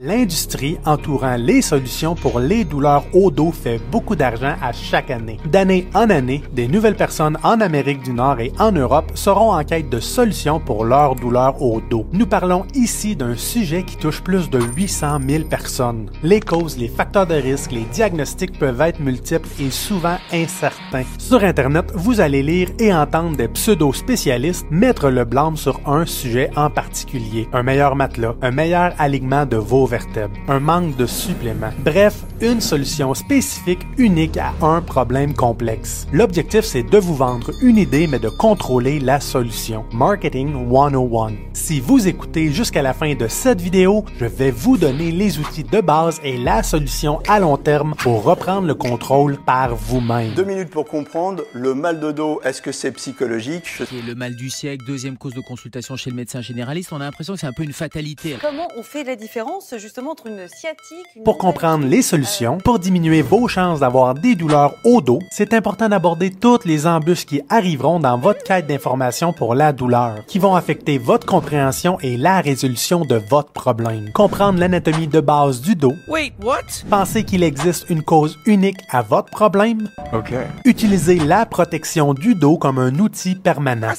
L'industrie entourant les solutions pour les douleurs au dos fait beaucoup d'argent à chaque année. D'année en année, des nouvelles personnes en Amérique du Nord et en Europe seront en quête de solutions pour leurs douleurs au dos. Nous parlons ici d'un sujet qui touche plus de 800 000 personnes. Les causes, les facteurs de risque, les diagnostics peuvent être multiples et souvent incertains. Sur Internet, vous allez lire et entendre des pseudo-spécialistes mettre le blâme sur un sujet en particulier. Un meilleur matelas, un meilleur alignement de vos vertèbres, un manque de suppléments. Bref, une solution spécifique unique à un problème complexe. L'objectif, c'est de vous vendre une idée, mais de contrôler la solution. Marketing 101. Si vous écoutez jusqu'à la fin de cette vidéo, je vais vous donner les outils de base et la solution à long terme pour reprendre le contrôle par vous-même. Deux minutes pour comprendre. Le mal de dos, est-ce que c'est psychologique? Le mal du siècle, deuxième cause de consultation chez le médecin généraliste. On a l'impression que c'est un peu une fatalité. Comment on fait la différence justement entre une sciatique une Pour comprendre les solutions, pour diminuer vos chances d'avoir des douleurs au dos, c'est important d'aborder toutes les embûches qui arriveront dans votre quête d'information pour la douleur, qui vont affecter votre compréhension et la résolution de votre problème. Comprendre l'anatomie de base du dos, Wait, what? penser qu'il existe une cause unique à votre problème, Ok. utiliser la protection du dos comme un outil permanent.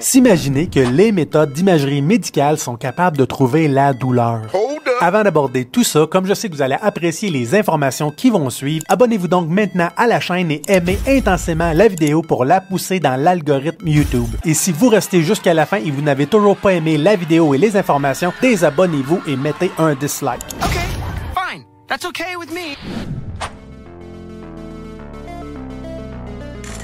S'imaginer que les méthodes d'imagerie médicale sont capables de trouver la douleur. Avant d'aborder tout ça, comme je sais que vous allez apprécier les informations qui vont suivre, abonnez-vous donc maintenant à la chaîne et aimez intensément la vidéo pour la pousser dans l'algorithme YouTube. Et si vous restez jusqu'à la fin et vous n'avez toujours pas aimé la vidéo et les informations, désabonnez-vous et mettez un dislike. Okay, fine. That's okay with me.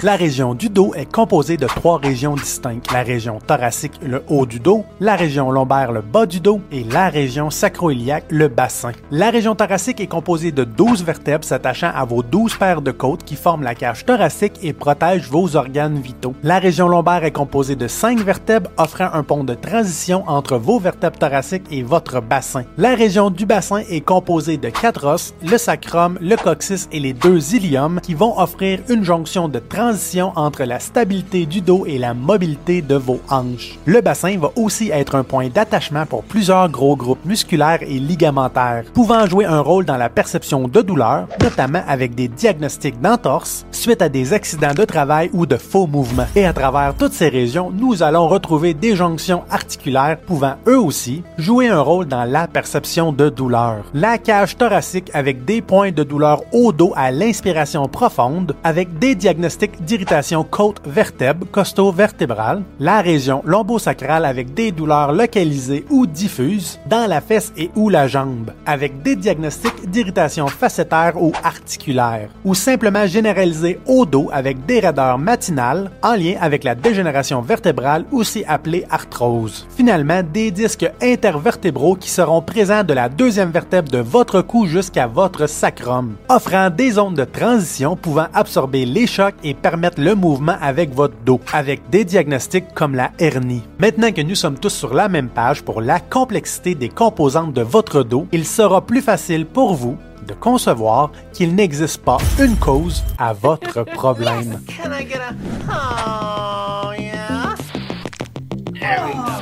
La région du dos est composée de trois régions distinctes. La région thoracique, le haut du dos, la région lombaire, le bas du dos, et la région sacro-iliaque, le bassin. La région thoracique est composée de 12 vertèbres s'attachant à vos 12 paires de côtes qui forment la cage thoracique et protègent vos organes vitaux. La région lombaire est composée de 5 vertèbres offrant un pont de transition entre vos vertèbres thoraciques et votre bassin. La région du bassin est composée de 4 os, le sacrum, le coccyx et les deux iliums qui vont offrir une jonction de transition entre la stabilité du dos et la mobilité de vos hanches. Le bassin va aussi être un point d'attachement pour plusieurs gros groupes musculaires et ligamentaires, pouvant jouer un rôle dans la perception de douleur, notamment avec des diagnostics d'entorse suite à des accidents de travail ou de faux mouvements. Et à travers toutes ces régions, nous allons retrouver des jonctions articulaires pouvant eux aussi jouer un rôle dans la perception de douleur. La cage thoracique avec des points de douleur au dos à l'inspiration profonde, avec des diagnostics d'irritation côte-vertèbre, costo-vertébrale, la région lombosacrale avec des douleurs localisées ou diffuses dans la fesse et ou la jambe, avec des diagnostics d'irritation facétaire ou articulaire, ou simplement généralisée au dos avec des raideurs matinales en lien avec la dégénération vertébrale aussi appelée arthrose. Finalement, des disques intervertébraux qui seront présents de la deuxième vertèbre de votre cou jusqu'à votre sacrum, offrant des zones de transition pouvant absorber les chocs et le mouvement avec votre dos, avec des diagnostics comme la hernie. Maintenant que nous sommes tous sur la même page pour la complexité des composantes de votre dos, il sera plus facile pour vous de concevoir qu'il n'existe pas une cause à votre problème.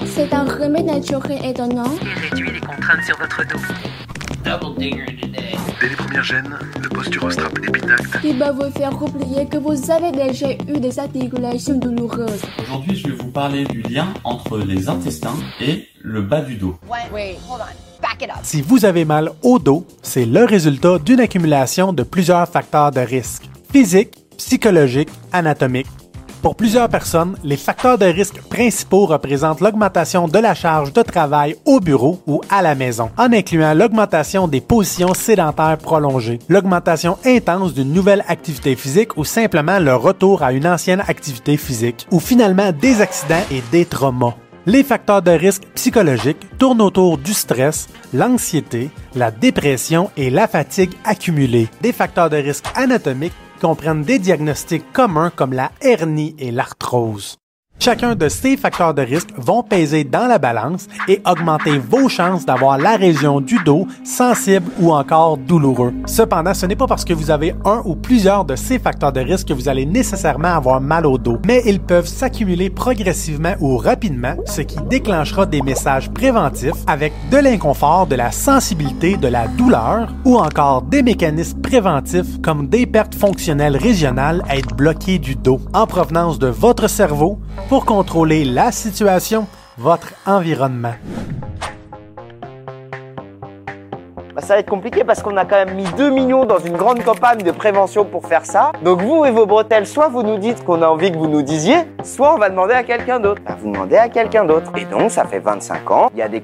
C'est un remède naturel étonnant. réduit les contraintes sur votre dos. Dès les premières gènes, le posturostrap épinacte qui va vous faire oublier que vous avez déjà eu des articulations douloureuses. Aujourd'hui, je vais vous parler du lien entre les intestins et le bas du dos. Si vous avez mal au dos, c'est le résultat d'une accumulation de plusieurs facteurs de risque physiques, psychologiques, anatomiques. Pour plusieurs personnes, les facteurs de risque principaux représentent l'augmentation de la charge de travail au bureau ou à la maison, en incluant l'augmentation des positions sédentaires prolongées, l'augmentation intense d'une nouvelle activité physique ou simplement le retour à une ancienne activité physique, ou finalement des accidents et des traumas. Les facteurs de risque psychologiques tournent autour du stress, l'anxiété, la dépression et la fatigue accumulée. Des facteurs de risque anatomiques comprennent des diagnostics communs comme la hernie et l'arthrose. Chacun de ces facteurs de risque vont peser dans la balance et augmenter vos chances d'avoir la région du dos sensible ou encore douloureux. Cependant, ce n'est pas parce que vous avez un ou plusieurs de ces facteurs de risque que vous allez nécessairement avoir mal au dos, mais ils peuvent s'accumuler progressivement ou rapidement, ce qui déclenchera des messages préventifs avec de l'inconfort, de la sensibilité, de la douleur ou encore des mécanismes préventifs comme des pertes fonctionnelles régionales à être bloquées du dos en provenance de votre cerveau pour contrôler la situation, votre environnement. Bah, ça va être compliqué parce qu'on a quand même mis 2 millions dans une grande campagne de prévention pour faire ça. Donc vous et vos bretelles, soit vous nous dites qu'on a envie que vous nous disiez, soit on va demander à quelqu'un d'autre. Bah, vous demandez à quelqu'un d'autre. Et donc ça fait 25 ans, il y a des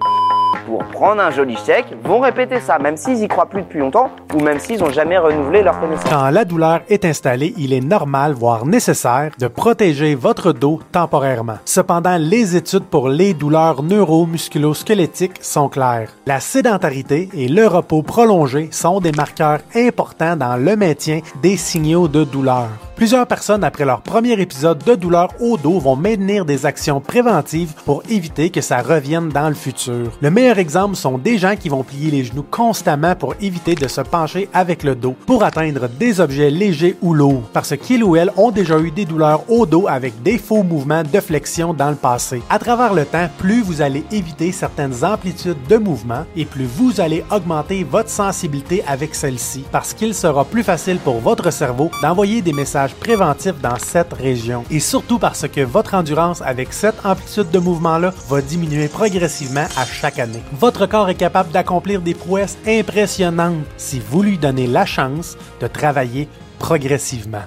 pour prendre un joli chèque vont répéter ça, même s'ils y croient plus depuis longtemps ou même s'ils n'ont jamais renouvelé leur connaissance. Quand la douleur est installée, il est normal, voire nécessaire, de protéger votre dos temporairement. Cependant, les études pour les douleurs neuro-musculo-squelettiques sont claires. La sédentarité et le repos prolongé sont des marqueurs importants dans le maintien des signaux de douleur. Plusieurs personnes, après leur premier épisode de douleur au dos, vont maintenir des actions préventives pour éviter que ça revienne dans le futur. Exemple sont des gens qui vont plier les genoux constamment pour éviter de se pencher avec le dos pour atteindre des objets légers ou lourds, parce qu'ils ou elles ont déjà eu des douleurs au dos avec des faux mouvements de flexion dans le passé. À travers le temps, plus vous allez éviter certaines amplitudes de mouvement et plus vous allez augmenter votre sensibilité avec celle-ci, parce qu'il sera plus facile pour votre cerveau d'envoyer des messages préventif dans cette région. Et surtout parce que votre endurance avec cette amplitude de mouvement-là va diminuer progressivement à chaque année. Votre corps est capable d'accomplir des prouesses impressionnantes si vous lui donnez la chance de travailler progressivement.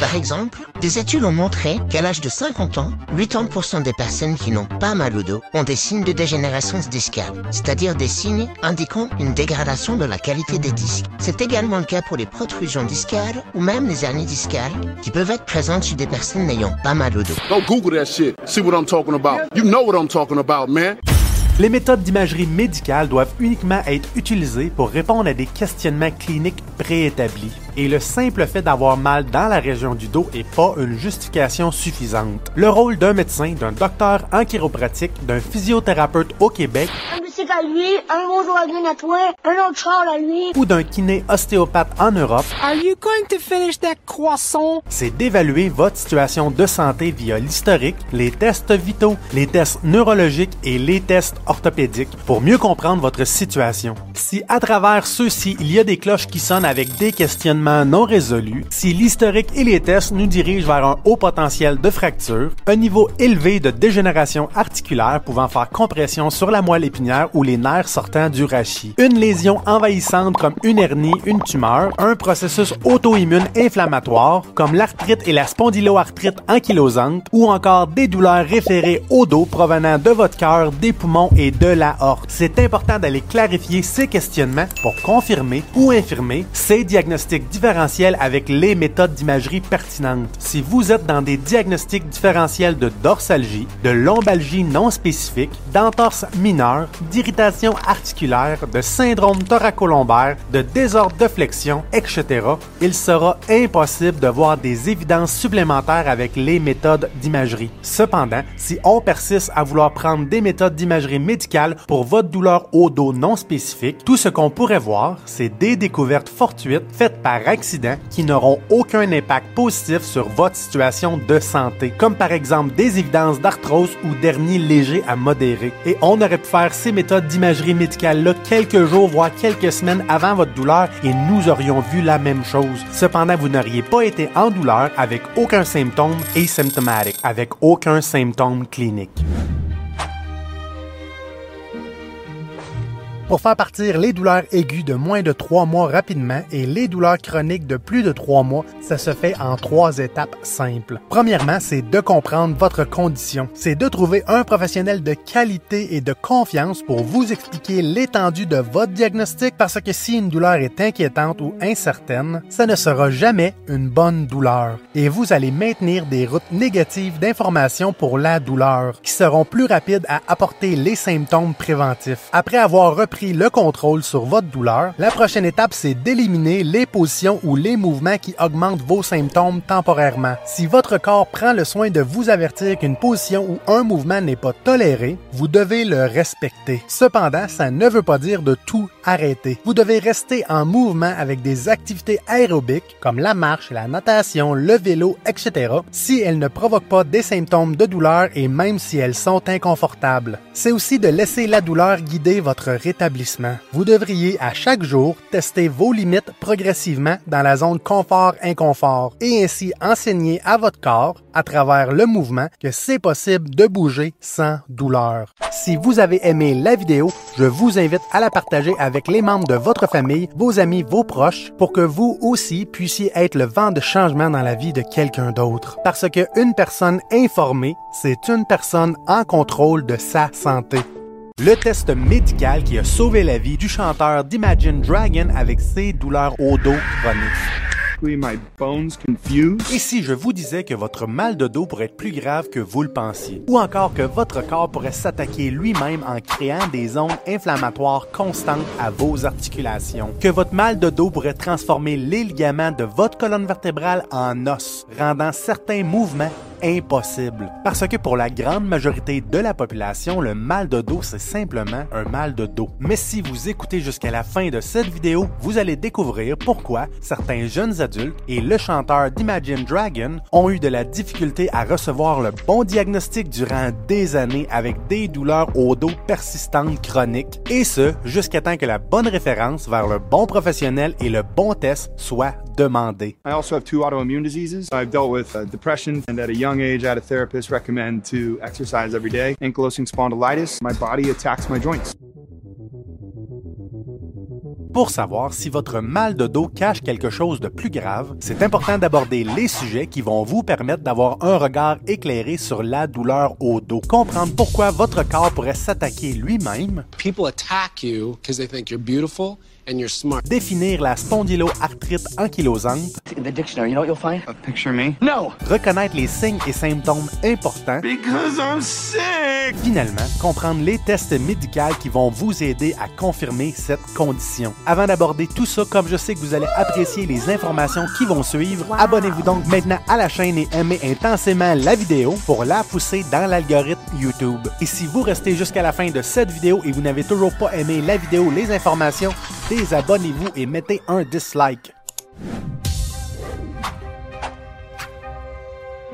Par exemple, des études ont montré qu'à l'âge de 50 ans, 80% des personnes qui n'ont pas mal au dos ont des signes de dégénérescence discale, c'est-à-dire des signes indiquant une dégradation de la qualité des disques. C'est également le cas pour les protrusions discales ou même les hernies discales qui peuvent être présentes chez des personnes n'ayant pas mal au dos. Don't Google that shit. See what I'm talking about. You know what I'm talking about, man. Les méthodes d'imagerie médicale doivent uniquement être utilisées pour répondre à des questionnements cliniques préétablis. Et le simple fait d'avoir mal dans la région du dos n'est pas une justification suffisante. Le rôle d'un médecin, d'un docteur en chiropratique, d'un physiothérapeute au Québec un bicycle à lui, un bonjour à Green à toi, un autre char à lui. ou d'un kiné ostéopathe en Europe, Are you going to finish that croissant? c'est d'évaluer votre situation de santé via l'historique, les tests vitaux, les tests neurologiques et les tests orthopédiques pour mieux comprendre votre situation. Si à travers ceux-ci, il y a des cloches qui sonnent avec des questionnements non résolus, si l'historique et les tests nous dirigent vers un haut potentiel de fracture, un niveau élevé de dégénération articulaire pouvant faire compression sur la moelle épinière ou les nerfs sortant du rachis, une lésion envahissante comme une hernie, une tumeur, un processus auto-immune inflammatoire comme l'arthrite et la spondyloarthrite ankylosante ou encore des douleurs référées au dos provenant de votre cœur, des poumons et de la horte. C'est important d'aller clarifier ces questionnements pour confirmer ou infirmer ces diagnostics différentiels avec les méthodes d'imagerie pertinentes. Si vous êtes dans des diagnostics différentiels de dorsalgie, de lombalgie non spécifique, d'entorse mineure, d'irritation articulaire, de syndrome thoracolombaire, de désordre de flexion, etc., il sera impossible de voir des évidences supplémentaires avec les méthodes d'imagerie. Cependant, si on persiste à vouloir prendre des méthodes d'imagerie médicale pour votre douleur au dos non spécifique, tout ce qu'on pourrait voir, c'est des découvertes fortuites faites par accident qui n'auront aucun impact positif sur votre situation de santé, comme par exemple des évidences d'arthrose ou d'hernie léger à modéré. Et on aurait pu faire ces méthodes d'imagerie médicale-là quelques jours, voire quelques semaines avant votre douleur et nous aurions vu la même chose. Cependant, vous n'auriez pas été en douleur avec aucun symptôme asymptomatique, avec aucun symptôme clinique. Pour faire partir les douleurs aiguës de moins de 3 mois rapidement et les douleurs chroniques de plus de 3 mois, ça se fait en trois étapes simples. Premièrement, c'est de comprendre votre condition. C'est de trouver un professionnel de qualité et de confiance pour vous expliquer l'étendue de votre diagnostic parce que si une douleur est inquiétante ou incertaine, ça ne sera jamais une bonne douleur. Et vous allez maintenir des routes négatives d'information pour la douleur qui seront plus rapides à apporter les symptômes préventifs. Après avoir pris le contrôle sur votre douleur, la prochaine étape, c'est d'éliminer les positions ou les mouvements qui augmentent vos symptômes temporairement. Si votre corps prend le soin de vous avertir qu'une position ou un mouvement n'est pas toléré, vous devez le respecter. Cependant, ça ne veut pas dire de tout arrêter. Vous devez rester en mouvement avec des activités aérobiques comme la marche, la natation, le vélo, etc. si elles ne provoquent pas des symptômes de douleur et même si elles sont inconfortables. C'est aussi de laisser la douleur guider votre rétablissement. Vous devriez à chaque jour tester vos limites progressivement dans la zone confort-inconfort et ainsi enseigner à votre corps, à travers le mouvement, que c'est possible de bouger sans douleur. Si vous avez aimé la vidéo, je vous invite à la partager avec les membres de votre famille, vos amis, vos proches, pour que vous aussi puissiez être le vent de changement dans la vie de quelqu'un d'autre. Parce qu'une personne informée, c'est une personne en contrôle de sa santé. Le test médical qui a sauvé la vie du chanteur d'Imagine Dragon avec ses douleurs au dos chroniques. My bones. Et si je vous disais que votre mal de dos pourrait être plus grave que vous le pensiez, ou encore que votre corps pourrait s'attaquer lui-même en créant des ondes inflammatoires constantes à vos articulations, que votre mal de dos pourrait transformer les ligaments de votre colonne vertébrale en os, rendant certains mouvements impossibles. Parce que pour la grande majorité de la population, le mal de dos, c'est simplement un mal de dos. Mais si vous écoutez jusqu'à la fin de cette vidéo, vous allez découvrir pourquoi certains jeunes adultes et le chanteur d'Imagine Dragon ont eu de la difficulté à recevoir le bon diagnostic durant des années avec des douleurs au dos persistantes chroniques, et ce, jusqu'à temps que la bonne référence vers le bon professionnel et le bon test soit demandée. Age, I had a therapist recommend to exercise every day. Ankylosing spondylitis, my body attacks my joints. Pour savoir si votre mal de dos cache quelque chose de plus grave, c'est important d'aborder les sujets qui vont vous permettre d'avoir un regard éclairé sur la douleur au dos. Comprendre pourquoi votre corps pourrait s'attaquer lui-même. People attack you because they think you're beautiful and you're smart. Définir la spondyloarthrite ankylosante. In the dictionary, you know what you'll find? A picture me? No! Reconnaître les signes et symptômes importants. Because I'm sick! Finalement, comprendre les tests médicaux qui vont vous aider à confirmer cette condition. Avant d'aborder tout ça, comme je sais que vous allez apprécier les informations qui vont suivre, abonnez-vous donc maintenant à la chaîne et aimez intensément la vidéo pour la pousser dans l'algorithme YouTube. Et si vous restez jusqu'à la fin de cette vidéo et vous n'avez toujours pas aimé la vidéo, les informations, désabonnez-vous et mettez un dislike.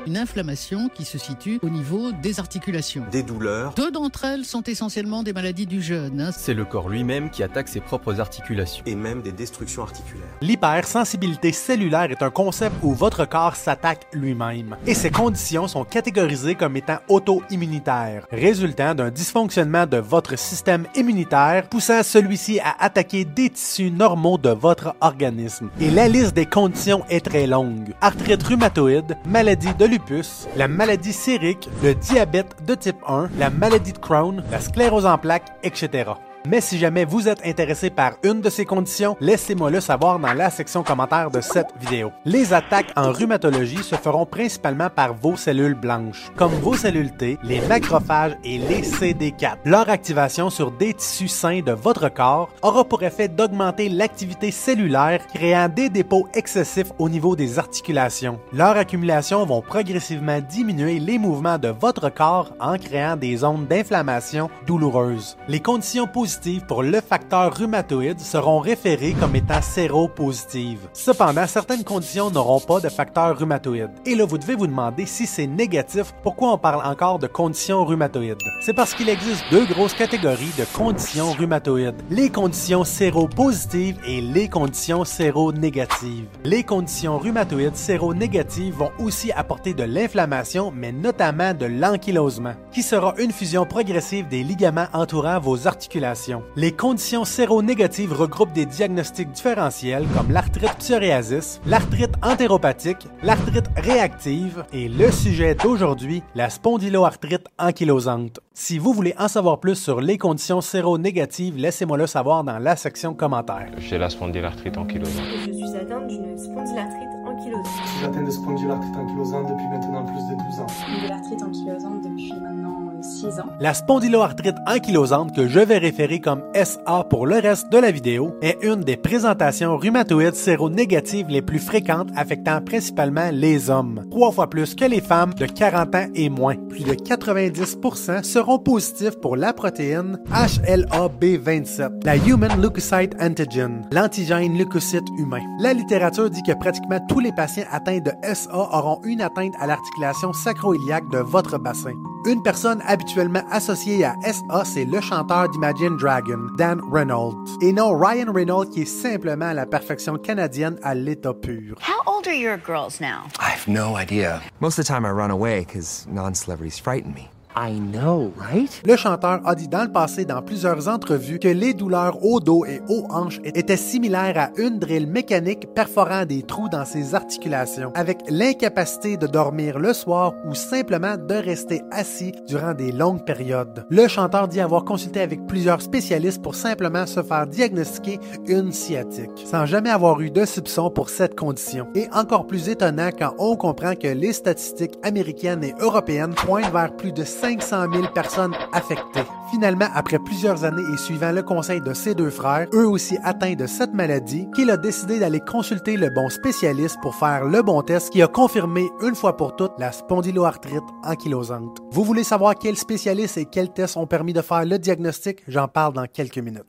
Une inflammation qui se situe au niveau des articulations. Des douleurs. Deux d'entre elles sont essentiellement des maladies du jeûne. hein. C'est le corps lui-même qui attaque ses propres articulations. Et même des destructions articulaires. L'hypersensibilité cellulaire est un concept où votre corps s'attaque lui-même. Et ces conditions sont catégorisées comme étant auto-immunitaires, résultant d'un dysfonctionnement de votre système immunitaire poussant celui-ci à attaquer des tissus normaux de votre organisme. Et la liste des conditions est très longue. Arthrite rhumatoïde, maladie de lupus, la maladie sérique, le diabète de type 1, la maladie de Crohn, la sclérose en plaques, etc. Mais si jamais vous êtes intéressé par une de ces conditions, laissez-moi le savoir dans la section commentaire de cette vidéo. Les attaques en rhumatologie se feront principalement par vos cellules blanches, comme vos cellules T, les macrophages et les CD4. Leur activation sur des tissus sains de votre corps aura pour effet d'augmenter l'activité cellulaire, créant des dépôts excessifs au niveau des articulations. Leur accumulation vont progressivement diminuer les mouvements de votre corps en créant des zones d'inflammation douloureuses. Les conditions positives pour le facteur rhumatoïde seront référées comme étant séropositives. Cependant, certaines conditions n'auront pas de facteur rhumatoïde. Et là, vous devez vous demander si c'est négatif, pourquoi on parle encore de conditions rhumatoïdes? C'est parce qu'il existe deux grosses catégories de conditions rhumatoïdes. Les conditions séropositives et les conditions séronégatives. Les conditions rhumatoïdes séronégatives vont aussi apporter de l'inflammation, mais notamment de l'ankylosement, qui sera une fusion progressive des ligaments entourant vos articulations. Les conditions séronégatives regroupent des diagnostics différentiels comme l'arthrite psoriasis, l'arthrite entéropathique, l'arthrite réactive et le sujet d'aujourd'hui, la spondyloarthrite ankylosante. Si vous voulez en savoir plus sur les conditions séronégatives, laissez-moi le savoir dans la section commentaires. J'ai la spondylarthrite ankylosante. Je suis atteinte d'une spondylarthrite ankylosante. Je suis atteinte de spondylarthrite ankylosante depuis maintenant plus de 12 ans. De l'arthrite ankylosante depuis maintenant 6 ans. La spondyloarthrite ankylosante, que je vais référer comme SA pour le reste de la vidéo, est une des présentations rhumatoïdes séronégatives les plus fréquentes affectant principalement les hommes, trois fois plus que les femmes de 40 ans et moins. Plus de 90% seront positifs pour la protéine HLA-B27, la Human Leukocyte Antigen, l'antigène leucocyte humain. La littérature dit que pratiquement tous les patients atteints de SA auront une atteinte à l'articulation sacro-iliaque de votre bassin. Une personne habituellement associée à SA, c'est le chanteur d'Imagine Dragon, Dan Reynolds, et non Ryan Reynolds qui est simplement à la perfection canadienne à l'état pur. How old are your girls now? I have no idea. Most of the time I run away because non-celebrities frighten me. I know, right? Le chanteur a dit dans le passé dans plusieurs entrevues que les douleurs au dos et aux hanches étaient similaires à une drille mécanique perforant des trous dans ses articulations, avec l'incapacité de dormir le soir ou simplement de rester assis durant des longues périodes. Le chanteur dit avoir consulté avec plusieurs spécialistes pour simplement se faire diagnostiquer une sciatique, sans jamais avoir eu de soupçon pour cette condition. Et encore plus étonnant quand on comprend que les statistiques américaines et européennes pointent vers plus de 500 000 personnes affectées. Finalement, après plusieurs années et suivant le conseil de ses deux frères, eux aussi atteints de cette maladie, qu'il a décidé d'aller consulter le bon spécialiste pour faire le bon test qui a confirmé une fois pour toutes la spondyloarthrite ankylosante. Vous voulez savoir quels spécialistes et quels tests ont permis de faire le diagnostic? J'en parle dans quelques minutes.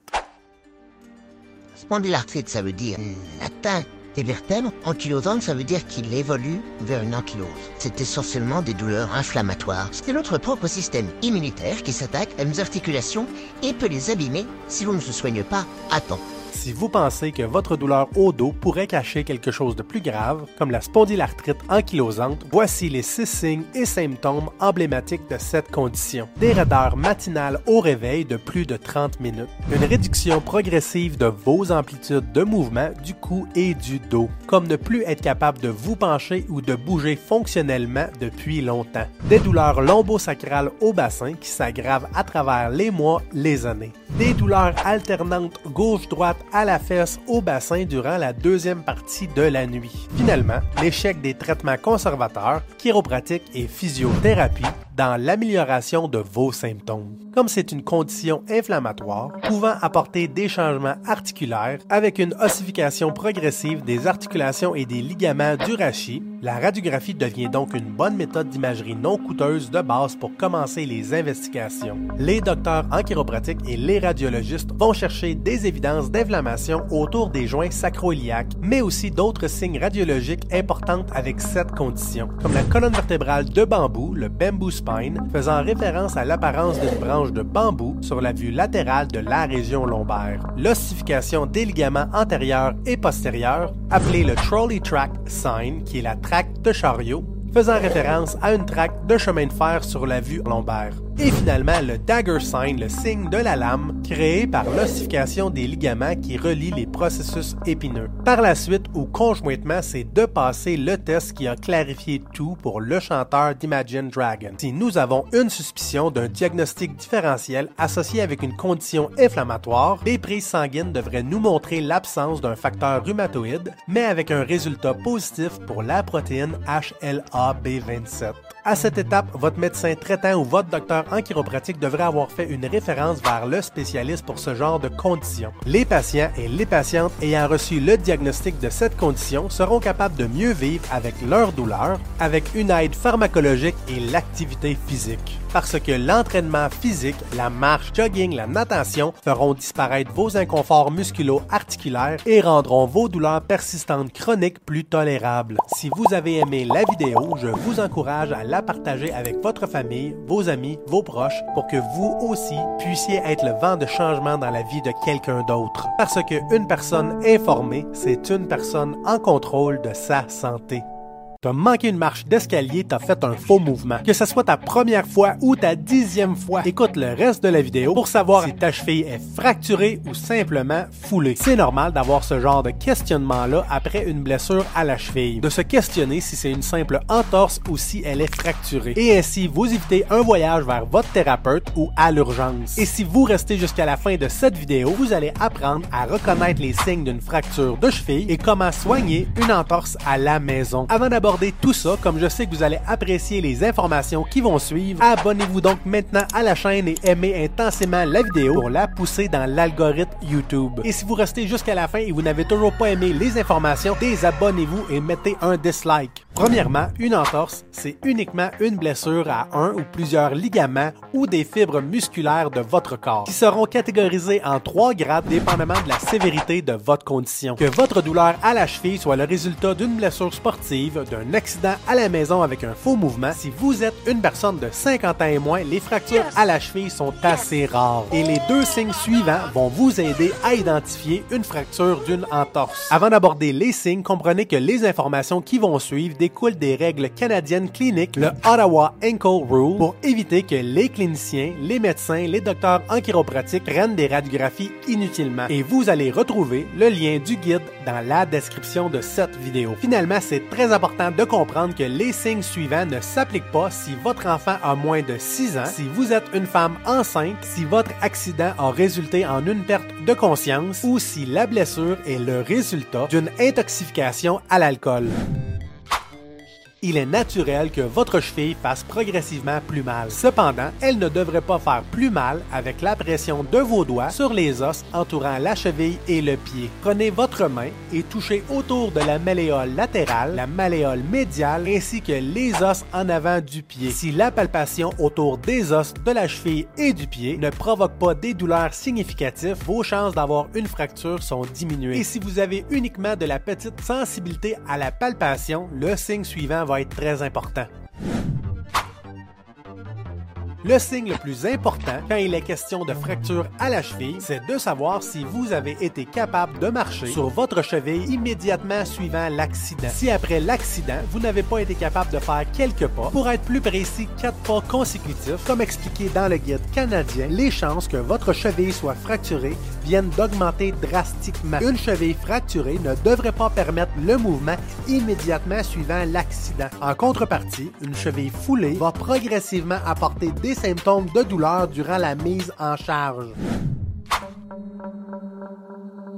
Spondylarthrite, ça veut dire atteinte des vertèbres. Ankylosante, ça veut dire qu'il évolue vers une ankylose. C'est essentiellement des douleurs inflammatoires. C'est notre propre système immunitaire qui s'attaque à nos articulations et peut les abîmer si l'on ne se soigne pas à temps. Si vous pensez que votre douleur au dos pourrait cacher quelque chose de plus grave, comme la spondylarthrite ankylosante, voici les six signes et symptômes emblématiques de cette condition. Des raideurs matinales au réveil de plus de 30 minutes. Une réduction progressive de vos amplitudes de mouvement du cou et du dos, comme ne plus être capable de vous pencher ou de bouger fonctionnellement depuis longtemps. Des douleurs lombosacrales au bassin qui s'aggravent à travers les mois, les années. Des douleurs alternantes gauche-droite à la fesse au bassin durant la deuxième partie de la nuit. Finalement, l'échec des traitements conservateurs, chiropratiques et physiothérapie dans l'amélioration de vos symptômes. Comme c'est une condition inflammatoire, pouvant apporter des changements articulaires avec une ossification progressive des articulations et des ligaments du rachis, la radiographie devient donc une bonne méthode d'imagerie non coûteuse de base pour commencer les investigations. Les docteurs en chiropratique et les radiologistes vont chercher des évidences d'inflammation autour des joints sacro-iliaques, mais aussi d'autres signes radiologiques importants avec cette condition, comme la colonne vertébrale de bambou, le bamboo spine, faisant référence à l'apparence d'une branche de bambou sur la vue latérale de la région lombaire, l'ossification des ligaments antérieurs et postérieurs, appelée le trolley track sign, qui est la traque de chariot, faisant référence à une traque de chemin de fer sur la vue lombaire. Et finalement, le dagger sign, le signe de la lame, créé par l'ossification des ligaments qui relient les processus épineux. Par la suite, ou conjointement, c'est de passer le test qui a clarifié tout pour le chanteur d'Imagine Dragon. Si nous avons une suspicion d'un diagnostic différentiel associé avec une condition inflammatoire, les prises sanguines devraient nous montrer l'absence d'un facteur rhumatoïde, mais avec un résultat positif pour la protéine HLA-B27. À cette étape, votre médecin traitant ou votre docteur en chiropratique devrait avoir fait une référence vers le spécialiste pour ce genre de condition. Les patients et les patientes ayant reçu le diagnostic de cette condition seront capables de mieux vivre avec leur douleur, avec une aide pharmacologique et l'activité physique. Parce que l'entraînement physique, la marche, jogging, la natation feront disparaître vos inconforts musculo-articulaires et rendront vos douleurs persistantes chroniques plus tolérables. Si vous avez aimé la vidéo, je vous encourage à la partager avec votre famille, vos amis, vos proches pour que vous aussi puissiez être le vent de changement dans la vie de quelqu'un d'autre. Parce qu'une personne informée, c'est une personne en contrôle de sa santé. T'as manqué une marche d'escalier, t'as fait un faux mouvement. Que ce soit ta première fois ou ta dixième fois, écoute le reste de la vidéo pour savoir si ta cheville est fracturée ou simplement foulée. C'est normal d'avoir ce genre de questionnement-là après une blessure à la cheville. De se questionner si c'est une simple entorse ou si elle est fracturée. Et ainsi, vous évitez un voyage vers votre thérapeute ou à l'urgence. Et si vous restez jusqu'à la fin de cette vidéo, vous allez apprendre à reconnaître les signes d'une fracture de cheville et comment soigner une entorse à la maison. Avant d'abord d'aborder tout ça, comme je sais que vous allez apprécier les informations qui vont suivre, abonnez-vous donc maintenant à la chaîne et aimez intensément la vidéo pour la pousser dans l'algorithme YouTube. Et si vous restez jusqu'à la fin et vous n'avez toujours pas aimé les informations, désabonnez-vous et mettez un dislike. Premièrement, une entorse, c'est uniquement une blessure à un ou plusieurs ligaments ou des fibres musculaires de votre corps, qui seront catégorisés en trois grades dépendamment de la sévérité de votre condition. Que votre douleur à la cheville soit le résultat d'une blessure sportive, d'un accident à la maison avec un faux mouvement, si vous êtes une personne de 50 ans et moins, les fractures à la cheville sont assez rares. Et les deux signes suivants vont vous aider à identifier une fracture d'une entorse. Avant d'aborder les signes, comprenez que les informations qui vont suivre découle des règles canadiennes cliniques, le Ottawa Ankle Rule, pour éviter que les cliniciens, les médecins, les docteurs en chiropratique prennent des radiographies inutilement. Et vous allez retrouver le lien du guide dans la description de cette vidéo. Finalement, c'est très important de comprendre que les signes suivants ne s'appliquent pas si votre enfant a moins de 6 ans, si vous êtes une femme enceinte, si votre accident a résulté en une perte de conscience ou si la blessure est le résultat d'une intoxication à l'alcool il est naturel que votre cheville fasse progressivement plus mal. Cependant, elle ne devrait pas faire plus mal avec la pression de vos doigts sur les os entourant la cheville et le pied. Prenez votre main et touchez autour de la malléole latérale, la malléole médiale ainsi que les os en avant du pied. Si la palpation autour des os de la cheville et du pied ne provoque pas des douleurs significatives, vos chances d'avoir une fracture sont diminuées. Et si vous avez uniquement de la petite sensibilité à la palpation, le signe suivant va être très important. Le signe le plus important quand il est question de fracture à la cheville, c'est de savoir si vous avez été capable de marcher sur votre cheville immédiatement suivant l'accident. Si après l'accident, vous n'avez pas été capable de faire quelques pas, pour être plus précis, quatre pas consécutifs, comme expliqué dans le guide canadien, les chances que votre cheville soit fracturée viennent d'augmenter drastiquement. Une cheville fracturée ne devrait pas permettre le mouvement immédiatement suivant l'accident. En contrepartie, une cheville foulée va progressivement apporter des symptômes de douleur durant la mise en charge.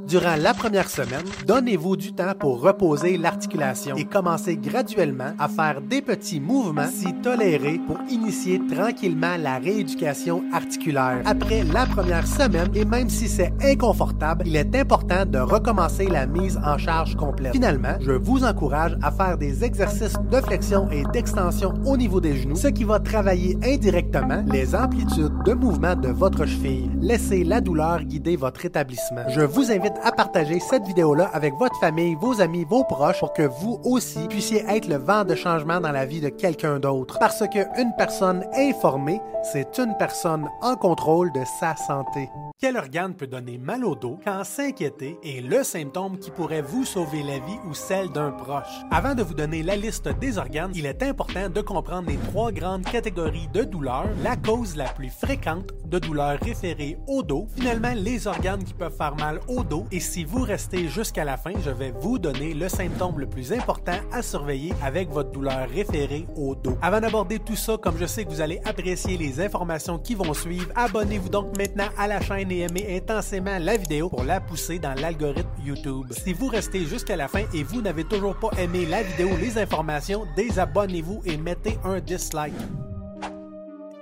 Durant la première semaine, donnez-vous du temps pour reposer l'articulation et commencez graduellement à faire des petits mouvements si tolérés pour initier tranquillement la rééducation articulaire. Après la première semaine, et même si c'est inconfortable, il est important de recommencer la mise en charge complète. Finalement, je vous encourage à faire des exercices de flexion et d'extension au niveau des genoux, ce qui va travailler indirectement les amplitudes de mouvement de votre cheville. Laissez la douleur guider votre établissement. Je vous invite à partager cette vidéo-là avec votre famille, vos amis, vos proches pour que vous aussi puissiez être le vent de changement dans la vie de quelqu'un d'autre. Parce qu'une personne informée, c'est une personne en contrôle de sa santé. Quel organe peut donner mal au dos quand s'inquiéter est le symptôme qui pourrait vous sauver la vie ou celle d'un proche? Avant de vous donner la liste des organes, il est important de comprendre les trois grandes catégories de douleurs, la cause la plus fréquente de douleurs référées au dos, finalement les organes qui peuvent faire mal au dos et si vous restez jusqu'à la fin, je vais vous donner le symptôme le plus important à surveiller avec votre douleur référée au dos. Avant d'aborder tout ça, comme je sais que vous allez apprécier les informations qui vont suivre, abonnez-vous donc maintenant à la chaîne et aimez intensément la vidéo pour la pousser dans l'algorithme YouTube. Si vous restez jusqu'à la fin et vous n'avez toujours pas aimé la vidéo, les informations, désabonnez-vous et mettez un dislike.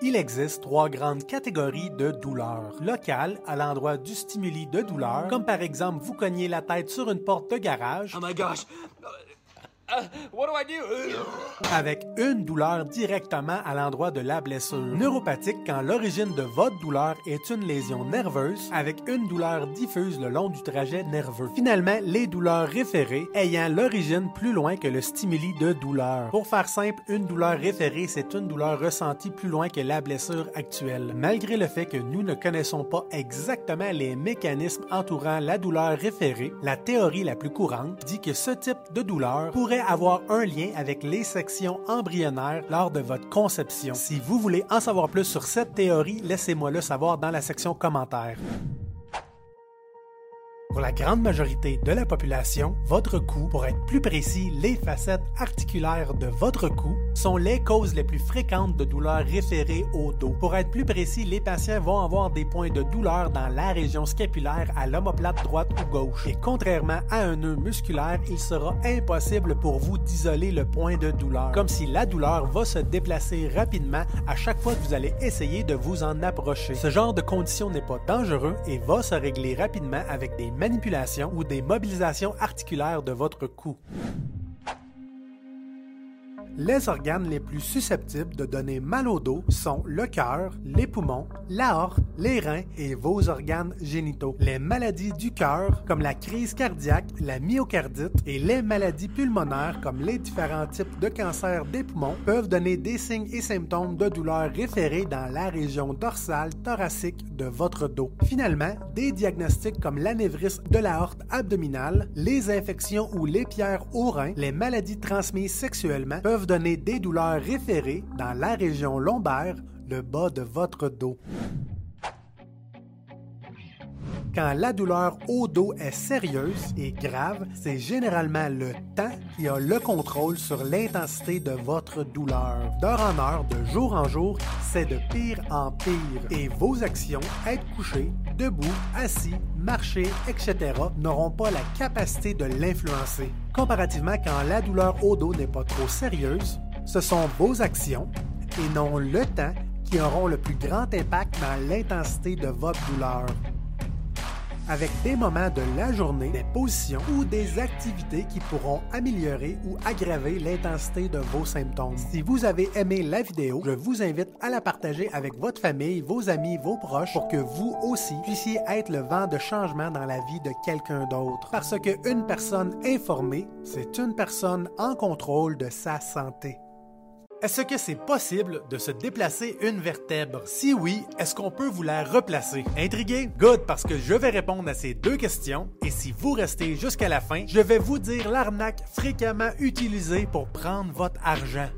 Il existe trois grandes catégories de douleurs. Locales, à l'endroit du stimuli de douleur, comme par exemple vous cognez la tête sur une porte de garage. Oh my gosh! avec une douleur directement à l'endroit de la blessure. Neuropathique quand l'origine de votre douleur est une lésion nerveuse avec une douleur diffuse le long du trajet nerveux. Finalement, les douleurs référées ayant l'origine plus loin que le stimuli de douleur. Pour faire simple, une douleur référée, c'est une douleur ressentie plus loin que la blessure actuelle. Malgré le fait que nous ne connaissons pas exactement les mécanismes entourant la douleur référée, la théorie la plus courante dit que ce type de douleur pourrait avoir un lien avec les sections embryonnaires lors de votre conception. Si vous voulez en savoir plus sur cette théorie, laissez-moi le savoir dans la section commentaires. Pour la grande majorité de la population, votre cou, pour être plus précis, les facettes articulaires de votre cou, sont les causes les plus fréquentes de douleurs référées au dos. Pour être plus précis, les patients vont avoir des points de douleur dans la région scapulaire à l'omoplate droite ou gauche. Et contrairement à un nœud musculaire, il sera impossible pour vous d'isoler le point de douleur, comme si la douleur va se déplacer rapidement à chaque fois que vous allez essayer de vous en approcher. Ce genre de condition n'est pas dangereux et va se régler rapidement avec des manipulations ou des mobilisations articulaires de votre cou. Les organes les plus susceptibles de donner mal au dos sont le cœur, les poumons, l'aorte, les reins et vos organes génitaux. Les maladies du cœur, comme la crise cardiaque, la myocardite et les maladies pulmonaires, comme les différents types de cancer des poumons, peuvent donner des signes et symptômes de douleur référés dans la région dorsale thoracique de votre dos. Finalement, des diagnostics comme l'anévrisme de l'aorte abdominale, les infections ou les pierres aux reins, les maladies transmises sexuellement peuvent donner des douleurs référées dans la région lombaire, le bas de votre dos. Quand la douleur au dos est sérieuse et grave, c'est généralement le temps qui a le contrôle sur l'intensité de votre douleur. D'heure en heure, de jour en jour, c'est de pire en pire. Et vos actions, être couché, debout, assis, marcher, etc., n'auront pas la capacité de l'influencer. Comparativement quand la douleur au dos n'est pas trop sérieuse, ce sont vos actions et non le temps qui auront le plus grand impact dans l'intensité de votre douleur avec des moments de la journée, des positions ou des activités qui pourront améliorer ou aggraver l'intensité de vos symptômes. Si vous avez aimé la vidéo, je vous invite à la partager avec votre famille, vos amis, vos proches pour que vous aussi puissiez être le vent de changement dans la vie de quelqu'un d'autre. Parce qu'une personne informée, c'est une personne en contrôle de sa santé. Est-ce que c'est possible de se déplacer une vertèbre? Si oui, est-ce qu'on peut vous la replacer? Intrigué? Good, parce que je vais répondre à ces deux questions et si vous restez jusqu'à la fin, je vais vous dire l'arnaque fréquemment utilisée pour prendre votre argent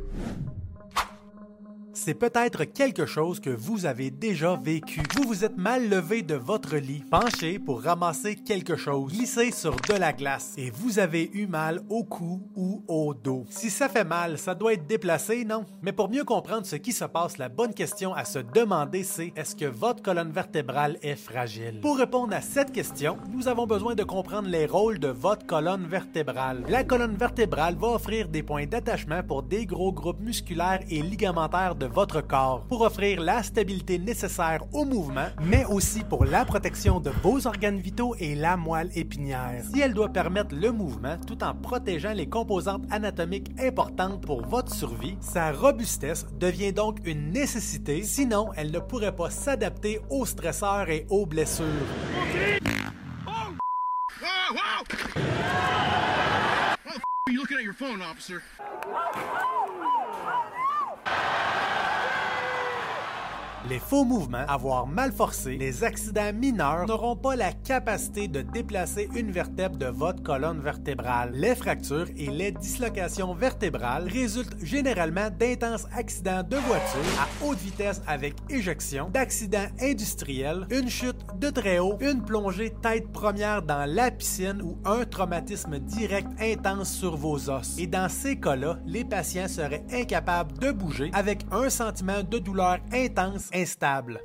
c'est peut-être quelque chose que vous avez déjà vécu. Vous vous êtes mal levé de votre lit, penché pour ramasser quelque chose, glissé sur de la glace, et vous avez eu mal au cou ou au dos. Si ça fait mal, ça doit être déplacé, non? Mais pour mieux comprendre ce qui se passe, la bonne question à se demander, c'est est-ce que votre colonne vertébrale est fragile? Pour répondre à cette question, nous avons besoin de comprendre les rôles de votre colonne vertébrale. La colonne vertébrale va offrir des points d'attachement pour des gros groupes musculaires et ligamentaires de votre corps pour offrir la stabilité nécessaire au mouvement, mais aussi pour la protection de vos organes vitaux et la moelle épinière. Si elle doit permettre le mouvement tout en protégeant les composantes anatomiques importantes pour votre survie, sa robustesse devient donc une nécessité, sinon elle ne pourrait pas s'adapter aux stresseurs et aux blessures. Les faux mouvements, avoir mal forcé, les accidents mineurs n'auront pas la capacité de déplacer une vertèbre de votre colonne vertébrale. Les fractures et les dislocations vertébrales résultent généralement d'intenses accidents de voiture à haute vitesse avec éjection, d'accidents industriels, une chute de très haut, une plongée tête première dans la piscine ou un traumatisme direct intense sur vos os. Et dans ces cas-là, les patients seraient incapables de bouger avec un sentiment de douleur intense instable.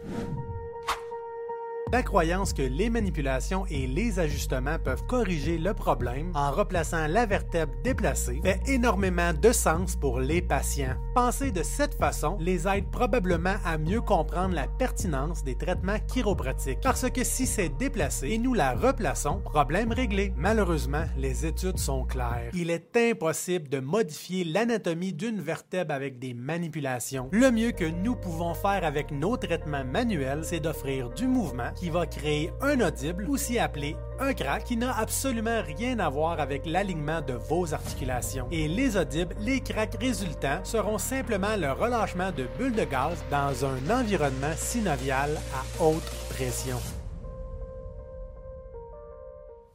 La croyance que les manipulations et les ajustements peuvent corriger le problème en replaçant la vertèbre déplacée fait énormément de sens pour les patients. Penser de cette façon les aide probablement à mieux comprendre la pertinence des traitements chiropratiques. Parce que si c'est déplacé et nous la replaçons, problème réglé. Malheureusement, les études sont claires. Il est impossible de modifier l'anatomie d'une vertèbre avec des manipulations. Le mieux que nous pouvons faire avec nos traitements manuels, c'est d'offrir du mouvement qui va créer un audible, aussi appelé un crack, qui n'a absolument rien à voir avec l'alignement de vos articulations. Et les audibles, les cracks résultants, seront simplement le relâchement de bulles de gaz dans un environnement synovial à haute pression.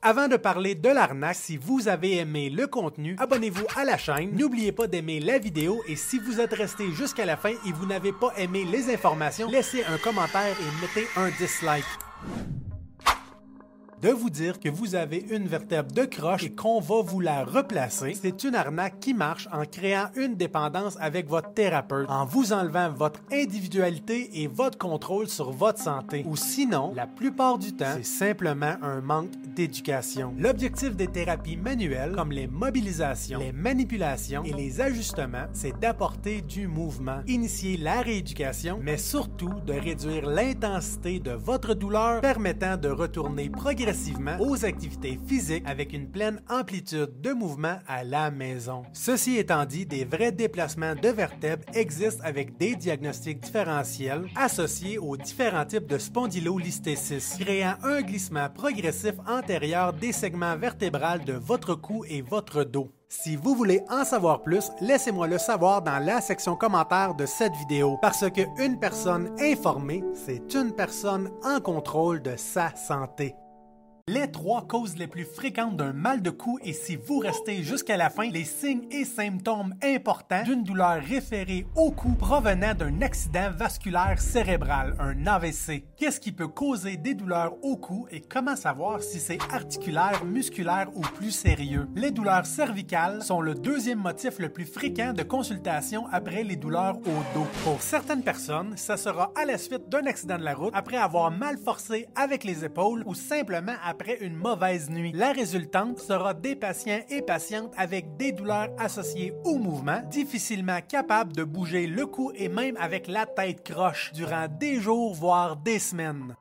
Avant de parler de l'arnaque, si vous avez aimé le contenu, abonnez-vous à la chaîne. N'oubliez pas d'aimer la vidéo et si vous êtes resté jusqu'à la fin et vous n'avez pas aimé les informations, laissez un commentaire et mettez un dislike. De vous dire que vous avez une vertèbre de croche et qu'on va vous la replacer. C'est une arnaque qui marche en créant une dépendance avec votre thérapeute, en vous enlevant votre individualité et votre contrôle sur votre santé. Ou sinon, la plupart du temps, c'est simplement un manque d'éducation. L'objectif des thérapies manuelles, comme les mobilisations, les manipulations et les ajustements, c'est d'apporter du mouvement, initier la rééducation, mais surtout de réduire l'intensité de votre douleur, permettant de retourner progressivement aux activités physiques avec une pleine amplitude de mouvement à la maison. Ceci étant dit, des vrais déplacements de vertèbres existent avec des diagnostics différentiels associés aux différents types de spondylolisthésis, créant un glissement progressif antérieur des segments vertébraux de votre cou et votre dos. Si vous voulez en savoir plus, laissez-moi le savoir dans la section commentaire de cette vidéo, parce que une personne informée, c'est une personne en contrôle de sa santé. Les trois causes les plus fréquentes d'un mal de cou et si vous restez jusqu'à la fin, les signes et symptômes importants d'une douleur référée au cou provenant d'un accident vasculaire cérébral, un AVC. Qu'est-ce qui peut causer des douleurs au cou et comment savoir si c'est articulaire, musculaire ou plus sérieux? Les douleurs cervicales sont le deuxième motif le plus fréquent de consultation après les douleurs au dos. Pour certaines personnes, ça sera à la suite d'un accident de la route, après avoir mal forcé avec les épaules ou simplement après une mauvaise nuit. La résultante sera des patients et patientes avec des douleurs associées au mouvement, difficilement capables de bouger le cou et même avec la tête croche durant des jours voire des semaines.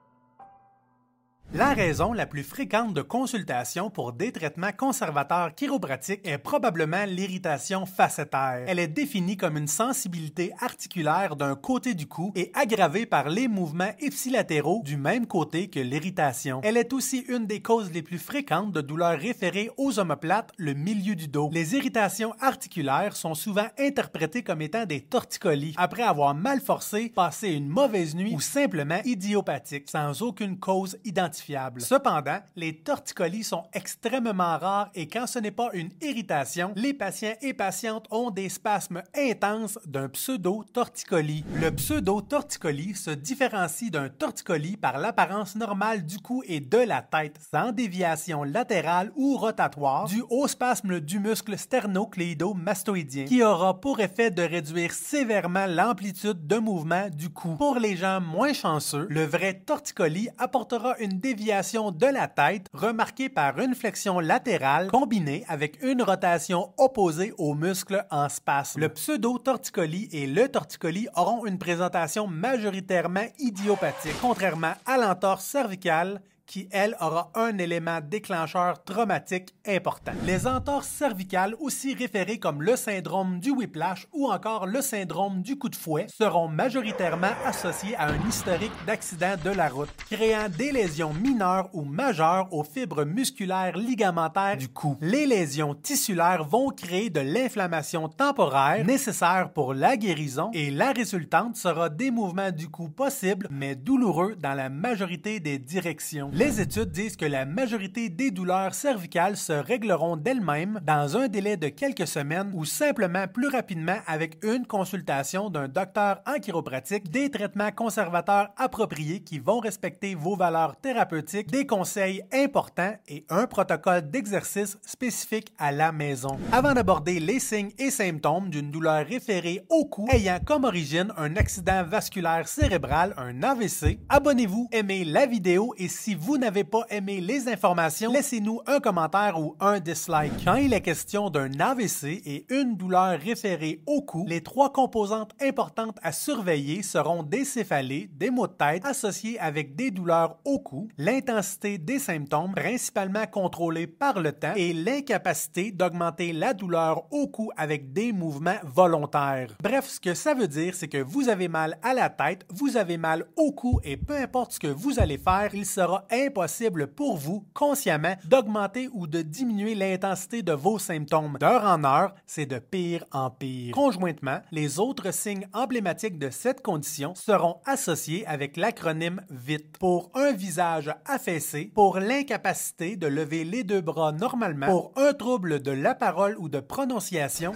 La raison la plus fréquente de consultation pour des traitements conservateurs chiropratiques est probablement l'irritation facétaire. Elle est définie comme une sensibilité articulaire d'un côté du cou et aggravée par les mouvements ipsilatéraux du même côté que l'irritation. Elle est aussi une des causes les plus fréquentes de douleurs référées aux omoplates, le milieu du dos. Les irritations articulaires sont souvent interprétées comme étant des torticolis après avoir mal forcé, passé une mauvaise nuit ou simplement idiopathique, sans aucune cause identifiée. Cependant, les torticolis sont extrêmement rares et quand ce n'est pas une irritation, les patients et patientes ont des spasmes intenses d'un pseudo-torticolis. Le pseudo-torticolis se différencie d'un torticolis par l'apparence normale du cou et de la tête, sans déviation latérale ou rotatoire, dû au spasme du muscle sternocléido-mastoïdien, qui aura pour effet de réduire sévèrement l'amplitude de mouvement du cou. Pour les gens moins chanceux, le vrai torticolis apportera une déviation de la tête remarquée par une flexion latérale combinée avec une rotation opposée au muscle en spasme. Le pseudo-torticolis et le torticolis auront une présentation majoritairement idiopathique, contrairement à l'entorse cervicale qui, elle, aura un élément déclencheur traumatique important. Les entorses cervicales, aussi référées comme le syndrome du whiplash ou encore le syndrome du coup de fouet, seront majoritairement associées à un historique d'accident de la route, créant des lésions mineures ou majeures aux fibres musculaires ligamentaires du cou. Les lésions tissulaires vont créer de l'inflammation temporaire nécessaire pour la guérison et la résultante sera des mouvements du cou possibles mais douloureux dans la majorité des directions. Les études disent que la majorité des douleurs cervicales se régleront d'elles-mêmes dans un délai de quelques semaines ou simplement plus rapidement avec une consultation d'un docteur en chiropratique, des traitements conservateurs appropriés qui vont respecter vos valeurs thérapeutiques, des conseils importants et un protocole d'exercice spécifique à la maison. Avant d'aborder les signes et symptômes d'une douleur référée au cou ayant comme origine un accident vasculaire cérébral, un AVC, abonnez-vous, aimez la vidéo et si vous n'avez pas aimé les informations, laissez-nous un commentaire ou un dislike. Quand il est question d'un AVC et une douleur référée au cou, les trois composantes importantes à surveiller seront des céphalées, des maux de tête associés avec des douleurs au cou, l'intensité des symptômes principalement contrôlés par le temps et l'incapacité d'augmenter la douleur au cou avec des mouvements volontaires. Bref, ce que ça veut dire, c'est que vous avez mal à la tête, vous avez mal au cou et peu importe ce que vous allez faire, il sera impossible pour vous, consciemment, d'augmenter ou de diminuer l'intensité de vos symptômes. D'heure en heure, c'est de pire en pire. Conjointement, les autres signes emblématiques de cette condition seront associés avec l'acronyme VIT pour un visage affaissé, pour l'incapacité de lever les deux bras normalement, pour un trouble de la parole ou de prononciation,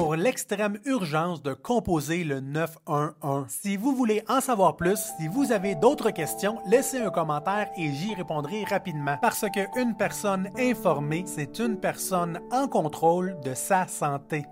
pour l'extrême urgence de composer le 911. Si vous voulez en savoir plus, si vous avez d'autres questions, laissez un commentaire et j'y répondrai rapidement. Parce qu'une personne informée, c'est une personne en contrôle de sa santé.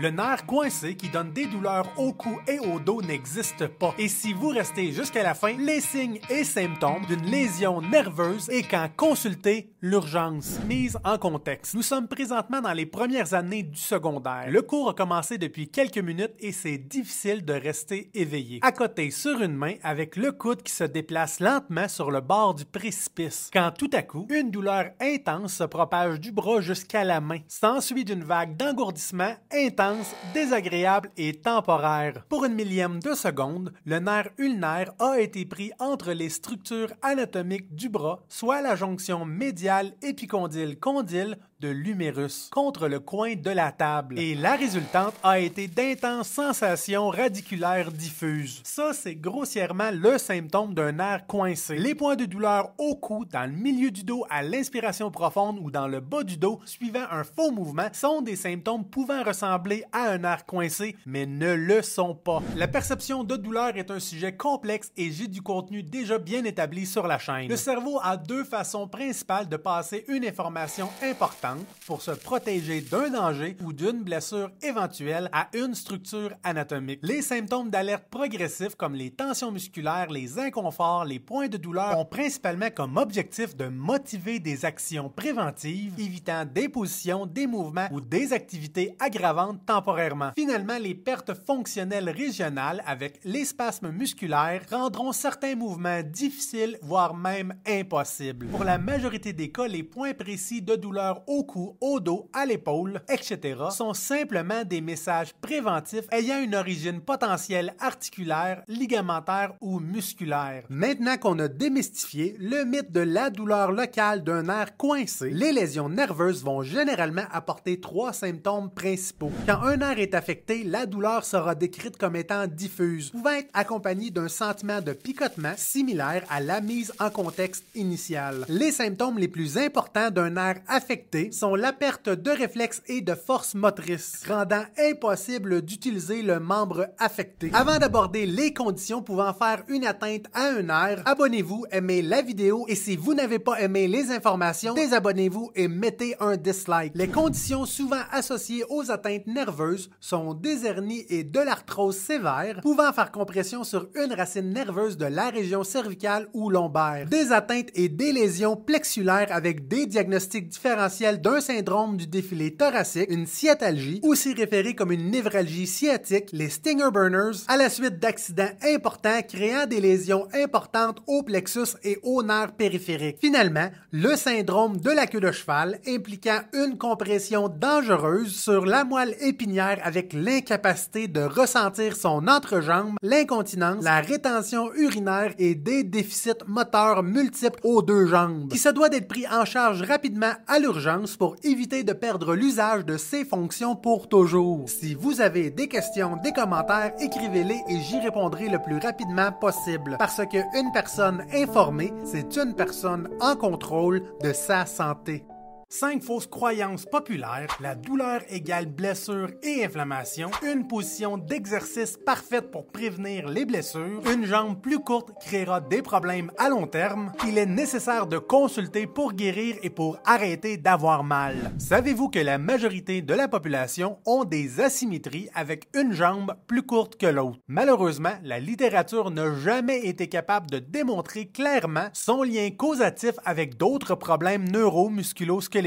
Le nerf coincé qui donne des douleurs au cou et au dos n'existe pas. Et si vous restez jusqu'à la fin, les signes et symptômes d'une lésion nerveuse et quand consulter l'urgence. Mise en contexte. Nous sommes présentement dans les premières années du secondaire. Le cours a commencé depuis quelques minutes et c'est difficile de rester éveillé. À côté sur une main avec le coude qui se déplace lentement sur le bord du précipice. Quand tout à coup, une douleur intense se propage du bras jusqu'à la main. S'ensuit d'une vague d'engourdissement intense désagréable et temporaire. Pour une millième de seconde, le nerf ulnaire a été pris entre les structures anatomiques du bras, soit la jonction médiale épicondyle-condyle de l'humérus contre le coin de la table. Et la résultante a été d'intenses sensations radiculaires diffuses. Ça, c'est grossièrement le symptôme d'un nerf coincé. Les points de douleur au cou, dans le milieu du dos à l'inspiration profonde ou dans le bas du dos, suivant un faux mouvement, sont des symptômes pouvant ressembler à un nerf coincé, mais ne le sont pas. La perception de douleur est un sujet complexe et j'ai du contenu déjà bien établi sur la chaîne. Le cerveau a deux façons principales de passer une information importante pour se protéger d'un danger ou d'une blessure éventuelle à une structure anatomique. Les symptômes d'alerte progressifs comme les tensions musculaires, les inconforts, les points de douleur ont principalement comme objectif de motiver des actions préventives, évitant des positions, des mouvements ou des activités aggravantes temporairement. Finalement, les pertes fonctionnelles régionales avec les spasmes musculaires rendront certains mouvements difficiles, voire même impossibles. Pour la majorité des cas, les points précis de douleur cou, au dos, à l'épaule, etc. sont simplement des messages préventifs ayant une origine potentielle articulaire, ligamentaire ou musculaire. Maintenant qu'on a démystifié le mythe de la douleur locale d'un nerf coincé, les lésions nerveuses vont généralement apporter trois symptômes principaux. Quand un nerf est affecté, la douleur sera décrite comme étant diffuse, pouvant être accompagnée d'un sentiment de picotement similaire à la mise en contexte initiale. Les symptômes les plus importants d'un nerf affecté sont la perte de réflexe et de force motrice, rendant impossible d'utiliser le membre affecté. Avant d'aborder les conditions pouvant faire une atteinte à un nerf, abonnez-vous, aimez la vidéo et si vous n'avez pas aimé les informations, désabonnez-vous et mettez un dislike. Les conditions souvent associées aux atteintes nerveuses sont des hernies et de l'arthrose sévère, pouvant faire compression sur une racine nerveuse de la région cervicale ou lombaire, des atteintes et des lésions plexulaires avec des diagnostics différentiels d'un syndrome du défilé thoracique, une sciatalgie, aussi référée comme une névralgie sciatique, les stinger burners, à la suite d'accidents importants créant des lésions importantes au plexus et au nerf périphérique. Finalement, le syndrome de la queue de cheval impliquant une compression dangereuse sur la moelle épinière avec l'incapacité de ressentir son entrejambe, l'incontinence, la rétention urinaire et des déficits moteurs multiples aux deux jambes, qui se doit d'être pris en charge rapidement à l'urgence pour éviter de perdre l'usage de ces fonctions pour toujours. Si vous avez des questions, des commentaires, écrivez-les et j'y répondrai le plus rapidement possible. Parce qu'une personne informée, c'est une personne en contrôle de sa santé. Cinq fausses croyances populaires, la douleur égale blessure et inflammation, une position d'exercice parfaite pour prévenir les blessures, une jambe plus courte créera des problèmes à long terme, il est nécessaire de consulter pour guérir et pour arrêter d'avoir mal. Savez-vous que la majorité de la population ont des asymétries avec une jambe plus courte que l'autre? Malheureusement, la littérature n'a jamais été capable de démontrer clairement son lien causatif avec d'autres problèmes neuromusculosquelettiques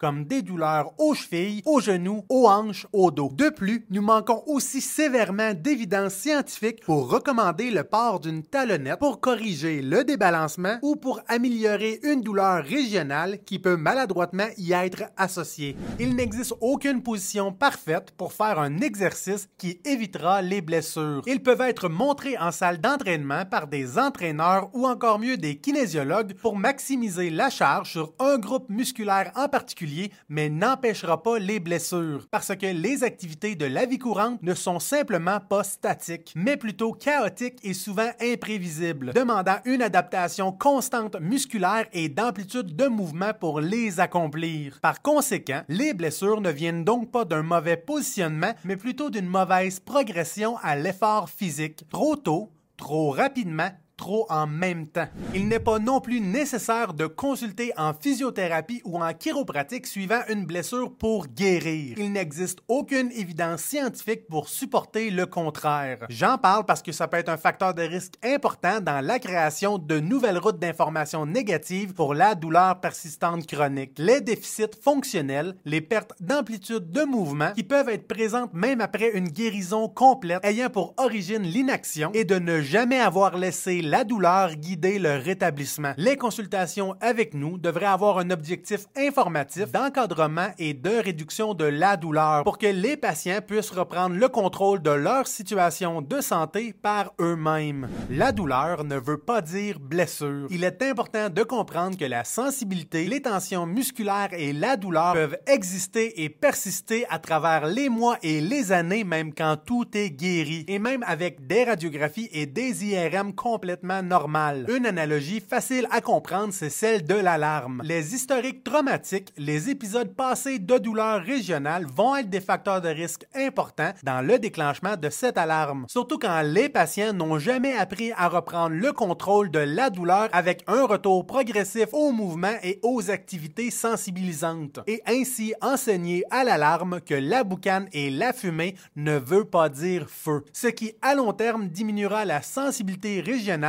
comme des douleurs aux chevilles, aux genoux, aux hanches, au dos. De plus, nous manquons aussi sévèrement d'évidence scientifique pour recommander le port d'une talonnette pour corriger le débalancement ou pour améliorer une douleur régionale qui peut maladroitement y être associée. Il n'existe aucune position parfaite pour faire un exercice qui évitera les blessures. Ils peuvent être montrés en salle d'entraînement par des entraîneurs ou encore mieux des kinésiologues pour maximiser la charge sur un groupe musculaire en particulier, mais n'empêchera pas les blessures, parce que les activités de la vie courante ne sont simplement pas statiques, mais plutôt chaotiques et souvent imprévisibles, demandant une adaptation constante musculaire et d'amplitude de mouvement pour les accomplir. Par conséquent, les blessures ne viennent donc pas d'un mauvais positionnement, mais plutôt d'une mauvaise progression à l'effort physique. Trop tôt, trop rapidement, trop en même temps. Il n'est pas non plus nécessaire de consulter en physiothérapie ou en chiropratique suivant une blessure pour guérir. Il n'existe aucune évidence scientifique pour supporter le contraire. J'en parle parce que ça peut être un facteur de risque important dans la création de nouvelles routes d'information négatives pour la douleur persistante chronique. Les déficits fonctionnels, les pertes d'amplitude de mouvement qui peuvent être présentes même après une guérison complète ayant pour origine l'inaction et de ne jamais avoir laissé la douleur guider le rétablissement. Les consultations avec nous devraient avoir un objectif informatif d'encadrement et de réduction de la douleur pour que les patients puissent reprendre le contrôle de leur situation de santé par eux-mêmes. La douleur ne veut pas dire blessure. Il est important de comprendre que la sensibilité, les tensions musculaires et la douleur peuvent exister et persister à travers les mois et les années même quand tout est guéri et même avec des radiographies et des IRM normal. Une analogie facile à comprendre, c'est celle de l'alarme. Les historiques traumatiques, les épisodes passés de douleur régionale vont être des facteurs de risque importants dans le déclenchement de cette alarme. Surtout quand les patients n'ont jamais appris à reprendre le contrôle de la douleur avec un retour progressif au mouvement et aux activités sensibilisantes. Et ainsi enseigner à l'alarme que la boucane et la fumée ne veut pas dire feu. Ce qui à long terme diminuera la sensibilité régionale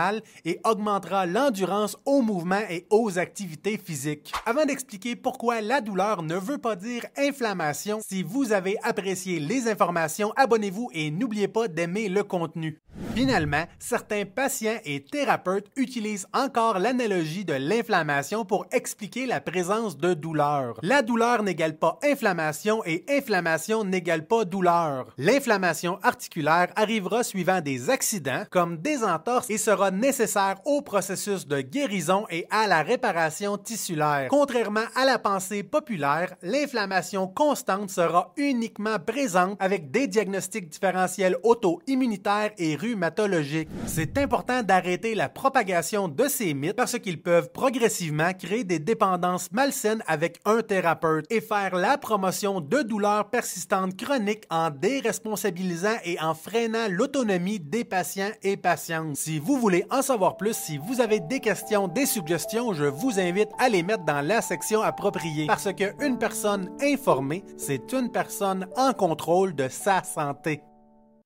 et augmentera l'endurance aux mouvements et aux activités physiques. Avant d'expliquer pourquoi la douleur ne veut pas dire inflammation, si vous avez apprécié les informations, abonnez-vous et n'oubliez pas d'aimer le contenu. Finalement, certains patients et thérapeutes utilisent encore l'analogie de l'inflammation pour expliquer la présence de douleur. La douleur n'égale pas inflammation et inflammation n'égale pas douleur. L'inflammation articulaire arrivera suivant des accidents comme des entorses et sera nécessaire au processus de guérison et à la réparation tissulaire. Contrairement à la pensée populaire, l'inflammation constante sera uniquement présente avec des diagnostics différentiels auto-immunitaires et rhumatologiques. C'est important d'arrêter la propagation de ces mythes parce qu'ils peuvent progressivement créer des dépendances malsaines avec un thérapeute et faire la promotion de douleurs persistantes chroniques en déresponsabilisant et en freinant l'autonomie des patients et patientes. Si vous voulez en savoir plus, si vous avez des questions, des suggestions, je vous invite à les mettre dans la section appropriée parce qu'une personne informée, c'est une personne en contrôle de sa santé.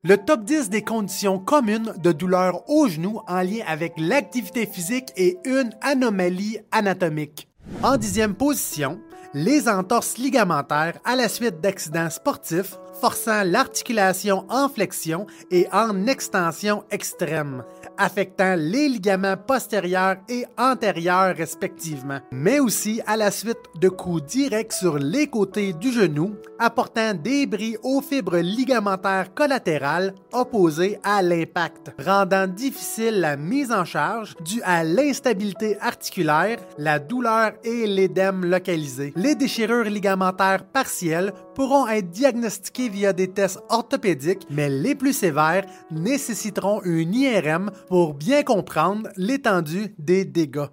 Le top 10 des conditions communes de douleur au genou en lien avec l'activité physique et une anomalie anatomique. En dixième position, les entorses ligamentaires à la suite d'accidents sportifs forçant l'articulation en flexion et en extension extrême, affectant les ligaments postérieurs et antérieurs respectivement, mais aussi à la suite de coups directs sur les côtés du genou, apportant des bris aux fibres ligamentaires collatérales opposées à l'impact, rendant difficile la mise en charge due à l'instabilité articulaire, la douleur et l'édème localisé. Les déchirures ligamentaires partielles pourront être diagnostiquées via des tests orthopédiques, mais les plus sévères nécessiteront une IRM pour bien comprendre l'étendue des dégâts.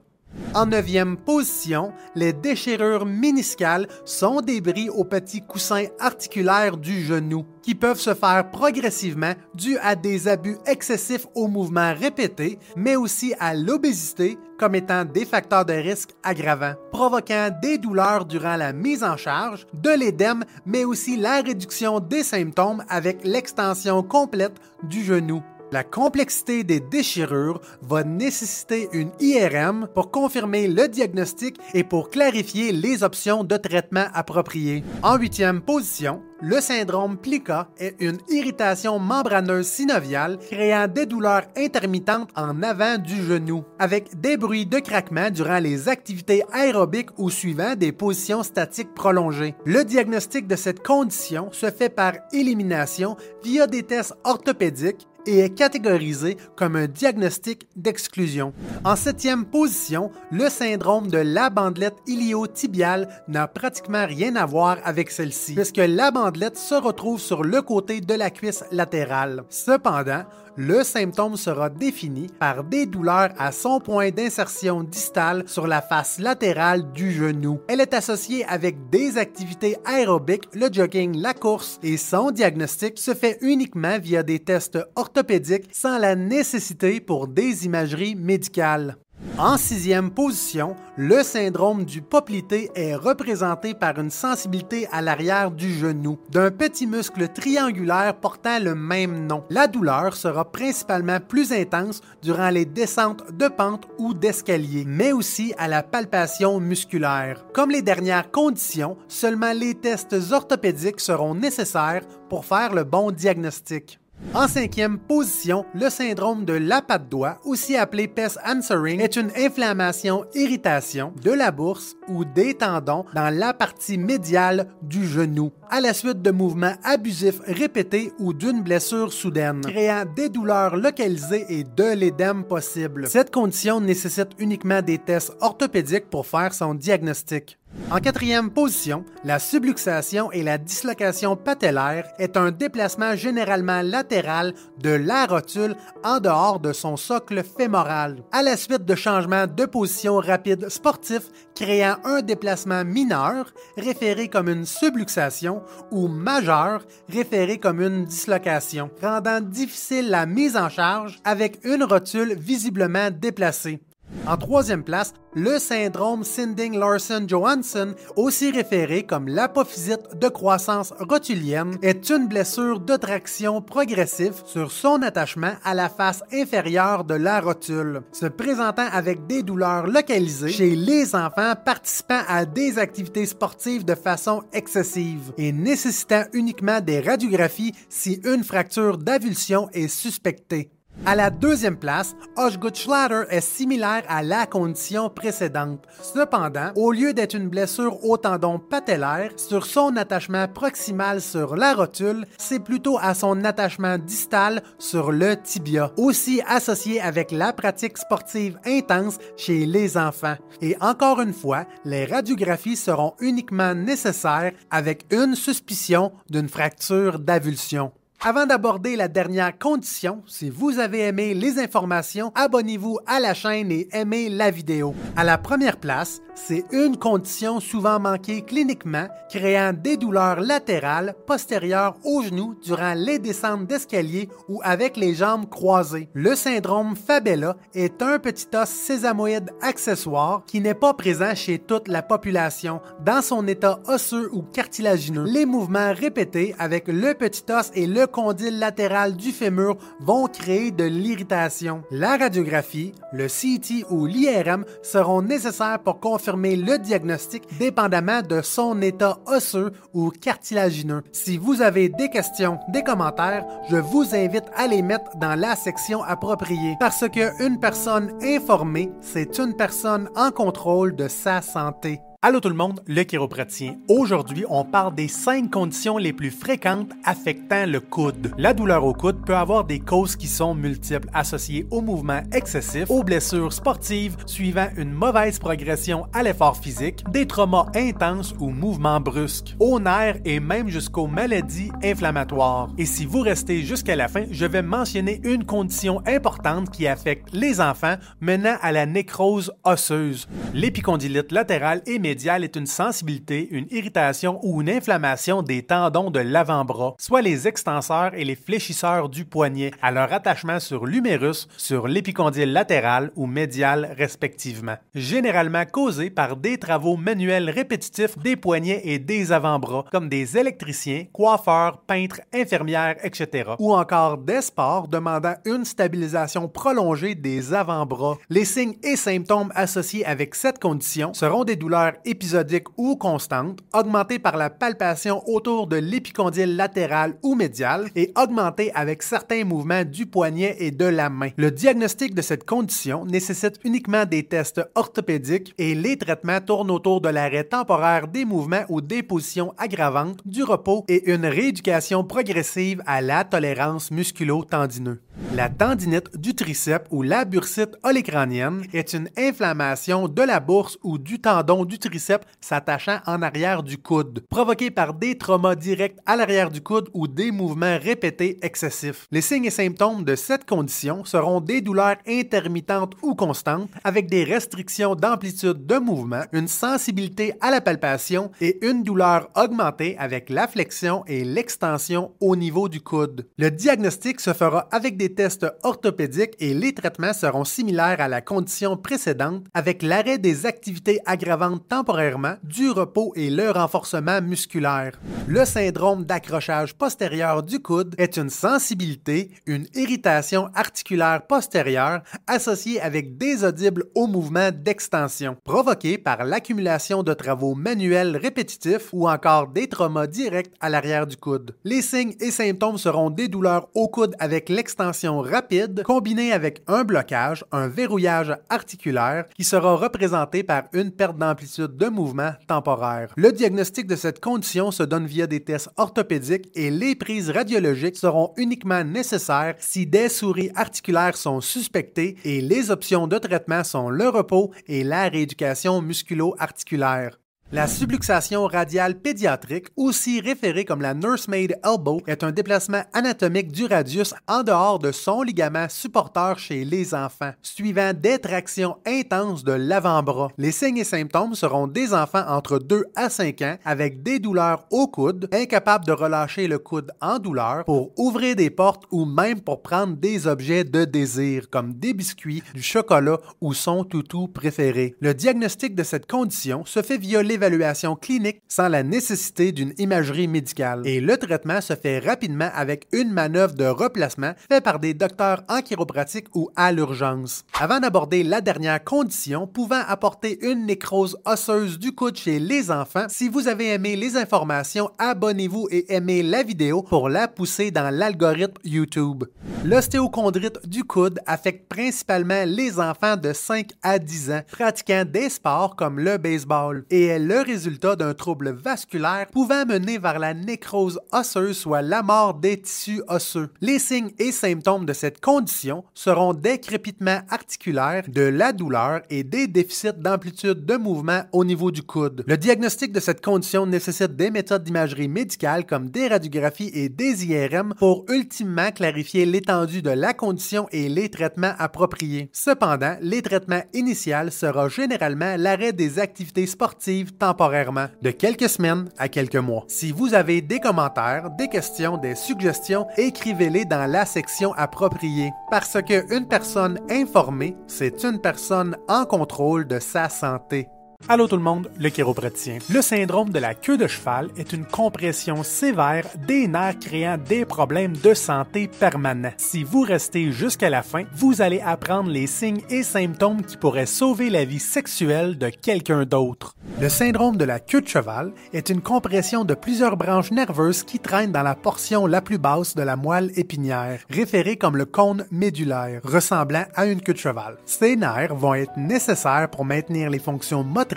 En neuvième position, les déchirures méniscales sont des bris au petit coussin articulaire du genou, qui peuvent se faire progressivement dû à des abus excessifs aux mouvements répétés, mais aussi à l'obésité comme étant des facteurs de risque aggravants, provoquant des douleurs durant la mise en charge, de l'édème, mais aussi la réduction des symptômes avec l'extension complète du genou. La complexité des déchirures va nécessiter une IRM pour confirmer le diagnostic et pour clarifier les options de traitement appropriées. En huitième position, le syndrome plica est une irritation membraneuse synoviale créant des douleurs intermittentes en avant du genou, avec des bruits de craquement durant les activités aérobiques ou suivant des positions statiques prolongées. Le diagnostic de cette condition se fait par élimination via des tests orthopédiques et est catégorisé comme un diagnostic d'exclusion. En septième position, le syndrome de la bandelette iliotibiale n'a pratiquement rien à voir avec celle-ci, puisque la bandelette se retrouve sur le côté de la cuisse latérale. Cependant, le symptôme sera défini par des douleurs à son point d'insertion distale sur la face latérale du genou. Elle est associée avec des activités aérobiques, le jogging, la course et son diagnostic se fait uniquement via des tests orthopédiques sans la nécessité pour des imageries médicales. En sixième position, le syndrome du poplité est représenté par une sensibilité à l'arrière du genou, d'un petit muscle triangulaire portant le même nom. La douleur sera principalement plus intense durant les descentes de pente ou d'escalier, mais aussi à la palpation musculaire. Comme les dernières conditions, seulement les tests orthopédiques seront nécessaires pour faire le bon diagnostic. En cinquième position, le syndrome de la patte doigt, aussi appelé pest answering, est une inflammation irritation de la bourse ou des tendons dans la partie médiale du genou, à la suite de mouvements abusifs répétés ou d'une blessure soudaine, créant des douleurs localisées et de l'édème possible. Cette condition nécessite uniquement des tests orthopédiques pour faire son diagnostic. En quatrième position, la subluxation et la dislocation patellaire est un déplacement généralement latéral de la rotule en dehors de son socle fémoral, à la suite de changements de position rapides sportifs créant un déplacement mineur, référé comme une subluxation, ou majeur, référé comme une dislocation, rendant difficile la mise en charge avec une rotule visiblement déplacée. En troisième place, le syndrome Sinding-Larsen-Johansson, aussi référé comme l'apophysite de croissance rotulienne, est une blessure de traction progressive sur son attachement à la face inférieure de la rotule, se présentant avec des douleurs localisées chez les enfants participant à des activités sportives de façon excessive et nécessitant uniquement des radiographies si une fracture d'avulsion est suspectée. À la deuxième place, Osgood-Schlatter est similaire à la condition précédente. Cependant, au lieu d'être une blessure au tendon patellaire, sur son attachement proximal sur la rotule, c'est plutôt à son attachement distal sur le tibia, aussi associé avec la pratique sportive intense chez les enfants. Et encore une fois, les radiographies seront uniquement nécessaires avec une suspicion d'une fracture d'avulsion. Avant d'aborder la dernière condition, si vous avez aimé les informations, abonnez-vous à la chaîne et aimez la vidéo. À la première place, c'est une condition souvent manquée cliniquement, créant des douleurs latérales postérieures au genou durant les descentes d'escalier ou avec les jambes croisées. Le syndrome Fabella est un petit os sésamoïde accessoire qui n'est pas présent chez toute la population dans son état osseux ou cartilagineux. Les mouvements répétés avec le petit os et le condyle latéral du fémur vont créer de l'irritation. La radiographie, le CT ou l'IRM seront nécessaires pour confirmer le diagnostic dépendamment de son état osseux ou cartilagineux. Si vous avez des questions, des commentaires, je vous invite à les mettre dans la section appropriée parce que une personne informée, c'est une personne en contrôle de sa santé. Allô tout le monde, le chiropraticien. Aujourd'hui, on parle des cinq conditions les plus fréquentes affectant le coude. La douleur au coude peut avoir des causes qui sont multiples, associées au mouvement excessif, aux blessures sportives suivant une mauvaise progression à l'effort physique, des traumas intenses ou mouvements brusques, aux nerfs et même jusqu'aux maladies inflammatoires. Et si vous restez jusqu'à la fin, je vais mentionner une condition importante qui affecte les enfants menant à la nécrose osseuse. L'épicondylite latérale et est une sensibilité, une irritation ou une inflammation des tendons de l'avant-bras, soit les extenseurs et les fléchisseurs du poignet, à leur attachement sur l'humérus, sur l'épicondyle latéral ou médial respectivement. Généralement causé par des travaux manuels répétitifs des poignets et des avant-bras, comme des électriciens, coiffeurs, peintres, infirmières, etc. Ou encore des sports demandant une stabilisation prolongée des avant-bras. Les signes et symptômes associés avec cette condition seront des douleurs épisodique ou constante, augmentée par la palpation autour de l'épicondyle latéral ou médial et augmentée avec certains mouvements du poignet et de la main. Le diagnostic de cette condition nécessite uniquement des tests orthopédiques et les traitements tournent autour de l'arrêt temporaire des mouvements ou des positions aggravantes, du repos et une rééducation progressive à la tolérance musculo-tendineuse. La tendinite du triceps ou la bursite olécranienne est une inflammation de la bourse ou du tendon du triceps s'attachant en arrière du coude, provoquée par des traumas directs à l'arrière du coude ou des mouvements répétés excessifs. Les signes et symptômes de cette condition seront des douleurs intermittentes ou constantes avec des restrictions d'amplitude de mouvement, une sensibilité à la palpation et une douleur augmentée avec la flexion et l'extension au niveau du coude. Le diagnostic se fera avec des tests orthopédiques et les traitements seront similaires à la condition précédente avec l'arrêt des activités aggravantes temporairement, du repos et le renforcement musculaire. Le syndrome d'accrochage postérieur du coude est une sensibilité, une irritation articulaire postérieure associée avec des audibles au mouvement d'extension, provoquée par l'accumulation de travaux manuels répétitifs ou encore des traumas directs à l'arrière du coude. Les signes et symptômes seront des douleurs au coude avec l'extension rapide combinée avec un blocage, un verrouillage articulaire qui sera représenté par une perte d'amplitude de mouvement temporaire. Le diagnostic de cette condition se donne via des tests orthopédiques et les prises radiologiques seront uniquement nécessaires si des souris articulaires sont suspectées et les options de traitement sont le repos et la rééducation musculo-articulaire. La subluxation radiale pédiatrique, aussi référée comme la nursemaid elbow, est un déplacement anatomique du radius en dehors de son ligament supporteur chez les enfants, suivant des tractions intenses de l'avant-bras. Les signes et symptômes seront des enfants entre 2 à 5 ans avec des douleurs au coude, incapables de relâcher le coude en douleur pour ouvrir des portes ou même pour prendre des objets de désir comme des biscuits, du chocolat ou son toutou préféré. Le diagnostic de cette condition se fait via évaluation clinique sans la nécessité d'une imagerie médicale. Et le traitement se fait rapidement avec une manœuvre de replacement faite par des docteurs en chiropratique ou à l'urgence. Avant d'aborder la dernière condition pouvant apporter une nécrose osseuse du coude chez les enfants, si vous avez aimé les informations, abonnez-vous et aimez la vidéo pour la pousser dans l'algorithme YouTube. L'ostéochondrite du coude affecte principalement les enfants de 5 à 10 ans pratiquant des sports comme le baseball et est le résultat d'un trouble vasculaire pouvant mener vers la nécrose osseuse, soit la mort des tissus osseux. Les signes et symptômes de cette condition seront des crépitements articulaires, de la douleur et des déficits d'amplitude de mouvement au niveau du coude. Le diagnostic de cette condition nécessite des méthodes d'imagerie médicale comme des radiographies et des IRM pour ultimement clarifier l'étendue de la condition et les traitements appropriés. Cependant, les traitements initiaux sera généralement l'arrêt des activités sportives temporairement, de quelques semaines à quelques mois. Si vous avez des commentaires, des questions, des suggestions, écrivez-les dans la section appropriée. Parce qu'une personne informée, c'est une personne en contrôle de sa santé. Allô tout le monde, le chiropraticien. Le syndrome de la queue de cheval est une compression sévère des nerfs créant des problèmes de santé permanents. Si vous restez jusqu'à la fin, vous allez apprendre les signes et symptômes qui pourraient sauver la vie sexuelle de quelqu'un d'autre. Le syndrome de la queue de cheval est une compression de plusieurs branches nerveuses qui traînent dans la portion la plus basse de la moelle épinière, référée comme le cône médulaire, ressemblant à une queue de cheval. Ces nerfs vont être nécessaires pour maintenir les fonctions motrices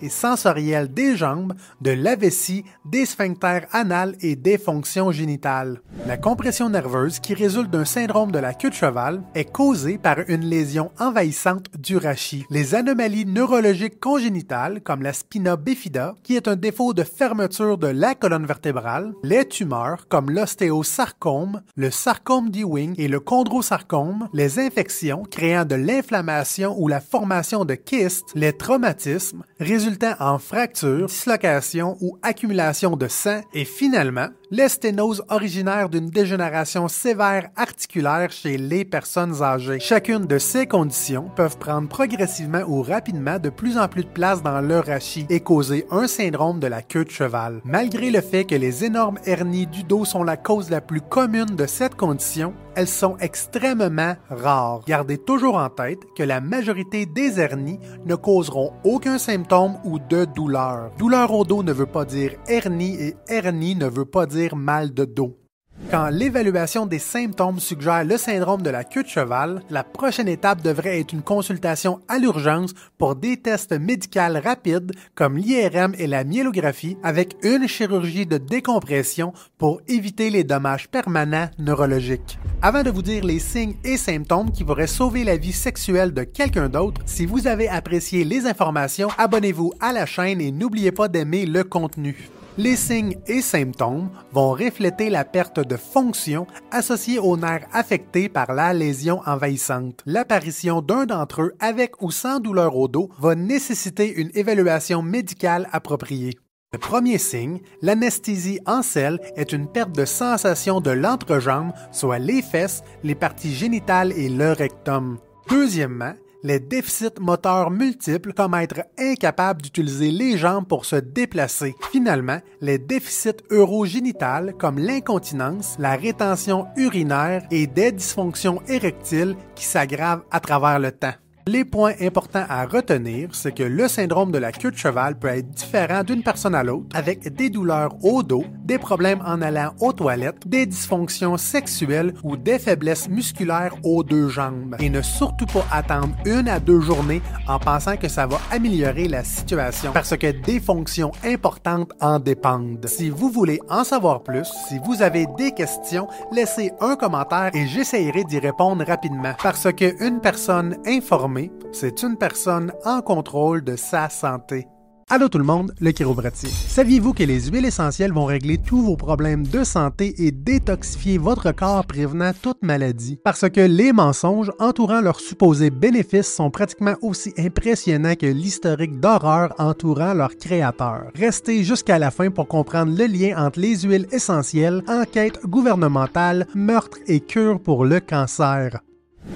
et sensorielle des jambes, de la vessie, des sphincters anal et des fonctions génitales. La compression nerveuse qui résulte d'un syndrome de la queue de cheval est causée par une lésion envahissante du rachis. Les anomalies neurologiques congénitales comme la spina bifida, qui est un défaut de fermeture de la colonne vertébrale, les tumeurs comme l'ostéosarcome, le sarcome d'Ewing et le chondrosarcome, les infections créant de l'inflammation ou la formation de kystes, les traumatismes, résultant en fractures, dislocations ou accumulation de sang et finalement les sténoses originaires d'une dégénération sévère articulaire chez les personnes âgées. Chacune de ces conditions peuvent prendre progressivement ou rapidement de plus en plus de place dans leur rachis et causer un syndrome de la queue de cheval. Malgré le fait que les énormes hernies du dos sont la cause la plus commune de cette condition, elles sont extrêmement rares. Gardez toujours en tête que la majorité des hernies ne causeront aucun symptôme ou de douleur. Douleur au dos ne veut pas dire hernie et hernie ne veut pas dire mal de dos. Quand l'évaluation des symptômes suggère le syndrome de la queue de cheval, la prochaine étape devrait être une consultation à l'urgence pour des tests médicaux rapides comme l'IRM et la myélographie avec une chirurgie de décompression pour éviter les dommages permanents neurologiques. Avant de vous dire les signes et symptômes qui pourraient sauver la vie sexuelle de quelqu'un d'autre, si vous avez apprécié les informations, abonnez-vous à la chaîne et n'oubliez pas d'aimer le contenu. Les signes et symptômes vont refléter la perte de fonction associée aux nerfs affectés par la lésion envahissante. L'apparition d'un d'entre eux avec ou sans douleur au dos va nécessiter une évaluation médicale appropriée. Le premier signe, l'anesthésie en selle, est une perte de sensation de l'entrejambe, soit les fesses, les parties génitales et le rectum. Deuxièmement, les déficits moteurs multiples comme être incapable d'utiliser les jambes pour se déplacer. Finalement, les déficits urogénitales comme l'incontinence, la rétention urinaire et des dysfonctions érectiles qui s'aggravent à travers le temps. Les points importants à retenir, c'est que le syndrome de la queue de cheval peut être différent d'une personne à l'autre, avec des douleurs au dos, des problèmes en allant aux toilettes, des dysfonctions sexuelles ou des faiblesses musculaires aux deux jambes. Et ne surtout pas attendre une à deux journées en pensant que ça va améliorer la situation, parce que des fonctions importantes en dépendent. Si vous voulez en savoir plus, si vous avez des questions, laissez un commentaire et j'essaierai d'y répondre rapidement, parce qu'une personne informée c'est une personne en contrôle de sa santé. Allô tout le monde, le chiropratier. Saviez-vous que les huiles essentielles vont régler tous vos problèmes de santé et détoxifier votre corps prévenant toute maladie? Parce que les mensonges entourant leurs supposés bénéfices sont pratiquement aussi impressionnants que l'historique d'horreur entourant leur créateur. Restez jusqu'à la fin pour comprendre le lien entre les huiles essentielles, enquête gouvernementale, meurtre et cure pour le cancer.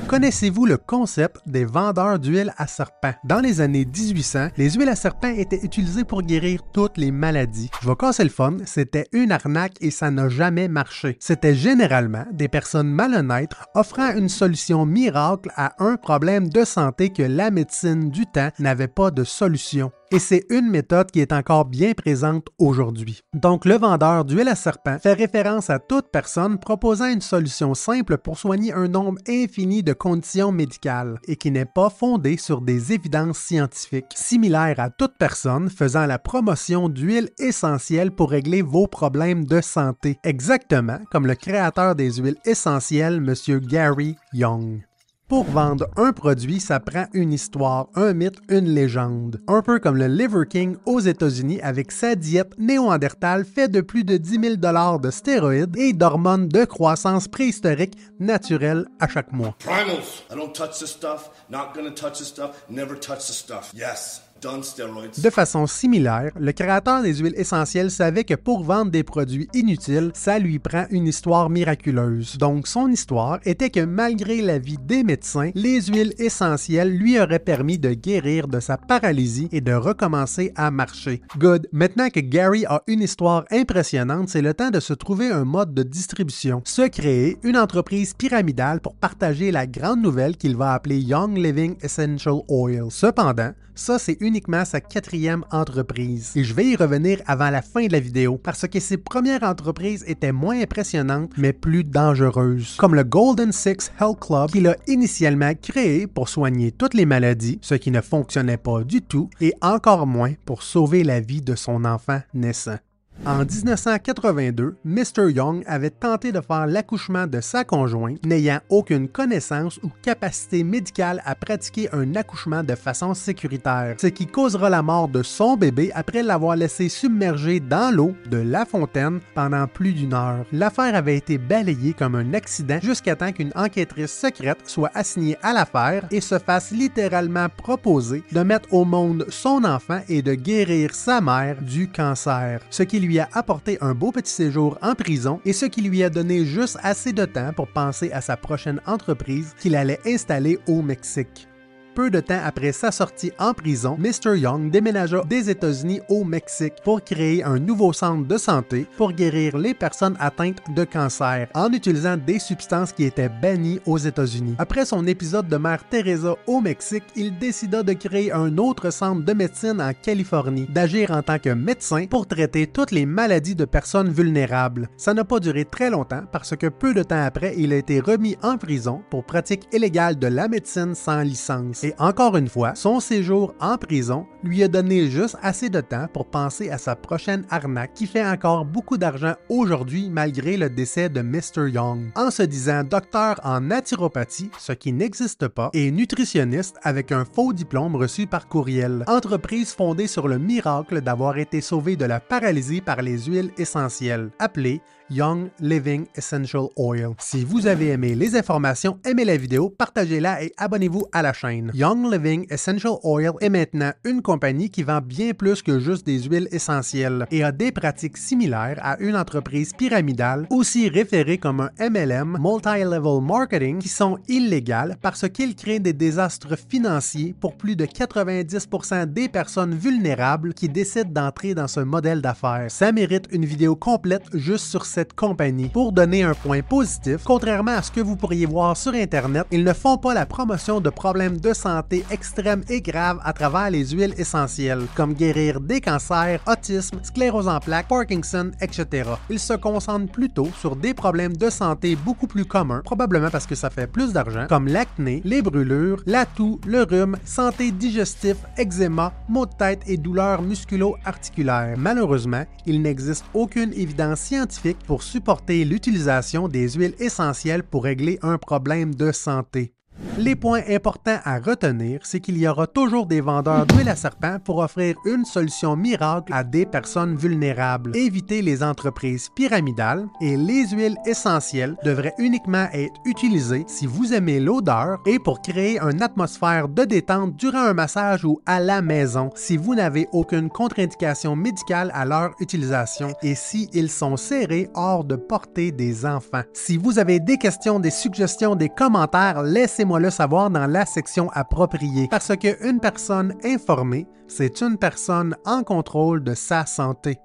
Connaissez-vous le concept des vendeurs d'huile à serpent? Dans les années 1800, les huiles à serpent étaient utilisées pour guérir toutes les maladies. Je vais casser le fun, c'était une arnaque et ça n'a jamais marché. C'était généralement des personnes malhonnêtes offrant une solution miracle à un problème de santé que la médecine du temps n'avait pas de solution et c'est une méthode qui est encore bien présente aujourd'hui. Donc le vendeur d'huile à serpent fait référence à toute personne proposant une solution simple pour soigner un nombre infini de conditions médicales et qui n'est pas fondée sur des évidences scientifiques, similaire à toute personne faisant la promotion d'huiles essentielles pour régler vos problèmes de santé, exactement comme le créateur des huiles essentielles, M. Gary Young. Pour vendre un produit, ça prend une histoire, un mythe, une légende. Un peu comme le Liver King aux États-Unis avec sa diète néo-andertale faite de plus de 10 000 de stéroïdes et d'hormones de croissance préhistorique naturelles à chaque mois. Primals. I don't touch this stuff, not gonna touch this stuff, never touch this stuff. Yes. De façon similaire, le créateur des huiles essentielles savait que pour vendre des produits inutiles, ça lui prend une histoire miraculeuse. Donc son histoire était que malgré l'avis des médecins, les huiles essentielles lui auraient permis de guérir de sa paralysie et de recommencer à marcher. Good. Maintenant que Gary a une histoire impressionnante, c'est le temps de se trouver un mode de distribution. Se créer une entreprise pyramidale pour partager la grande nouvelle qu'il va appeler Young Living Essential Oil. Cependant, ça c'est uniquement sa quatrième entreprise. Et je vais y revenir avant la fin de la vidéo parce que ses premières entreprises étaient moins impressionnantes mais plus dangereuses. Comme le Golden Six Health Club qu'il a initialement créé pour soigner toutes les maladies, ce qui ne fonctionnait pas du tout, et encore moins pour sauver la vie de son enfant naissant. En 1982, Mr. Young avait tenté de faire l'accouchement de sa conjointe, n'ayant aucune connaissance ou capacité médicale à pratiquer un accouchement de façon sécuritaire, ce qui causera la mort de son bébé après l'avoir laissé submerger dans l'eau de la fontaine pendant plus d'une heure. L'affaire avait été balayée comme un accident jusqu'à temps qu'une enquêtrice secrète soit assignée à l'affaire et se fasse littéralement proposer de mettre au monde son enfant et de guérir sa mère du cancer, lui a apporté un beau petit séjour en prison et ce qui lui a donné juste assez de temps pour penser à sa prochaine entreprise qu'il allait installer au Mexique. Peu de temps après sa sortie en prison, Mr. Young déménagea des États-Unis au Mexique pour créer un nouveau centre de santé pour guérir les personnes atteintes de cancer en utilisant des substances qui étaient bannies aux États-Unis. Après son épisode de Mère Teresa au Mexique, il décida de créer un autre centre de médecine en Californie, d'agir en tant que médecin pour traiter toutes les maladies de personnes vulnérables. Ça n'a pas duré très longtemps parce que peu de temps après, il a été remis en prison pour pratique illégale de la médecine sans licence. Et encore une fois, son séjour en prison lui a donné juste assez de temps pour penser à sa prochaine arnaque qui fait encore beaucoup d'argent aujourd'hui malgré le décès de Mr. Young. En se disant docteur en naturopathie, ce qui n'existe pas, et nutritionniste avec un faux diplôme reçu par courriel. Entreprise fondée sur le miracle d'avoir été sauvé de la paralysie par les huiles essentielles, appelée Young Living Essential Oil. Si vous avez aimé les informations, aimez la vidéo, partagez-la et abonnez-vous à la chaîne. Young Living Essential Oil est maintenant une compagnie qui vend bien plus que juste des huiles essentielles et a des pratiques similaires à une entreprise pyramidale, aussi référée comme un MLM, Multi-Level Marketing, qui sont illégales parce qu'ils créent des désastres financiers pour plus de 90% des personnes vulnérables qui décident d'entrer dans ce modèle d'affaires. Ça mérite une vidéo complète juste sur cette compagnie. Pour donner un point positif, contrairement à ce que vous pourriez voir sur Internet, ils ne font pas la promotion de problèmes de santé extrêmes et graves à travers les huiles essentielles, comme guérir des cancers, autisme, sclérose en plaques, Parkinson, etc. Ils se concentrent plutôt sur des problèmes de santé beaucoup plus communs, probablement parce que ça fait plus d'argent, comme l'acné, les brûlures, la toux, le rhume, santé digestive, eczéma, maux de tête et douleurs musculo-articulaires. Malheureusement, il n'existe aucune évidence scientifique pour supporter l'utilisation des huiles essentielles pour régler un problème de santé. Les points importants à retenir, c'est qu'il y aura toujours des vendeurs d'huile à serpent pour offrir une solution miracle à des personnes vulnérables. Évitez les entreprises pyramidales et les huiles essentielles devraient uniquement être utilisées si vous aimez l'odeur et pour créer une atmosphère de détente durant un massage ou à la maison si vous n'avez aucune contre-indication médicale à leur utilisation et si sont serrés hors de portée des enfants. Si vous avez des questions, des suggestions, des commentaires, laissez-moi le savoir dans la section appropriée. Parce qu'une personne informée, c'est une personne en contrôle de sa santé.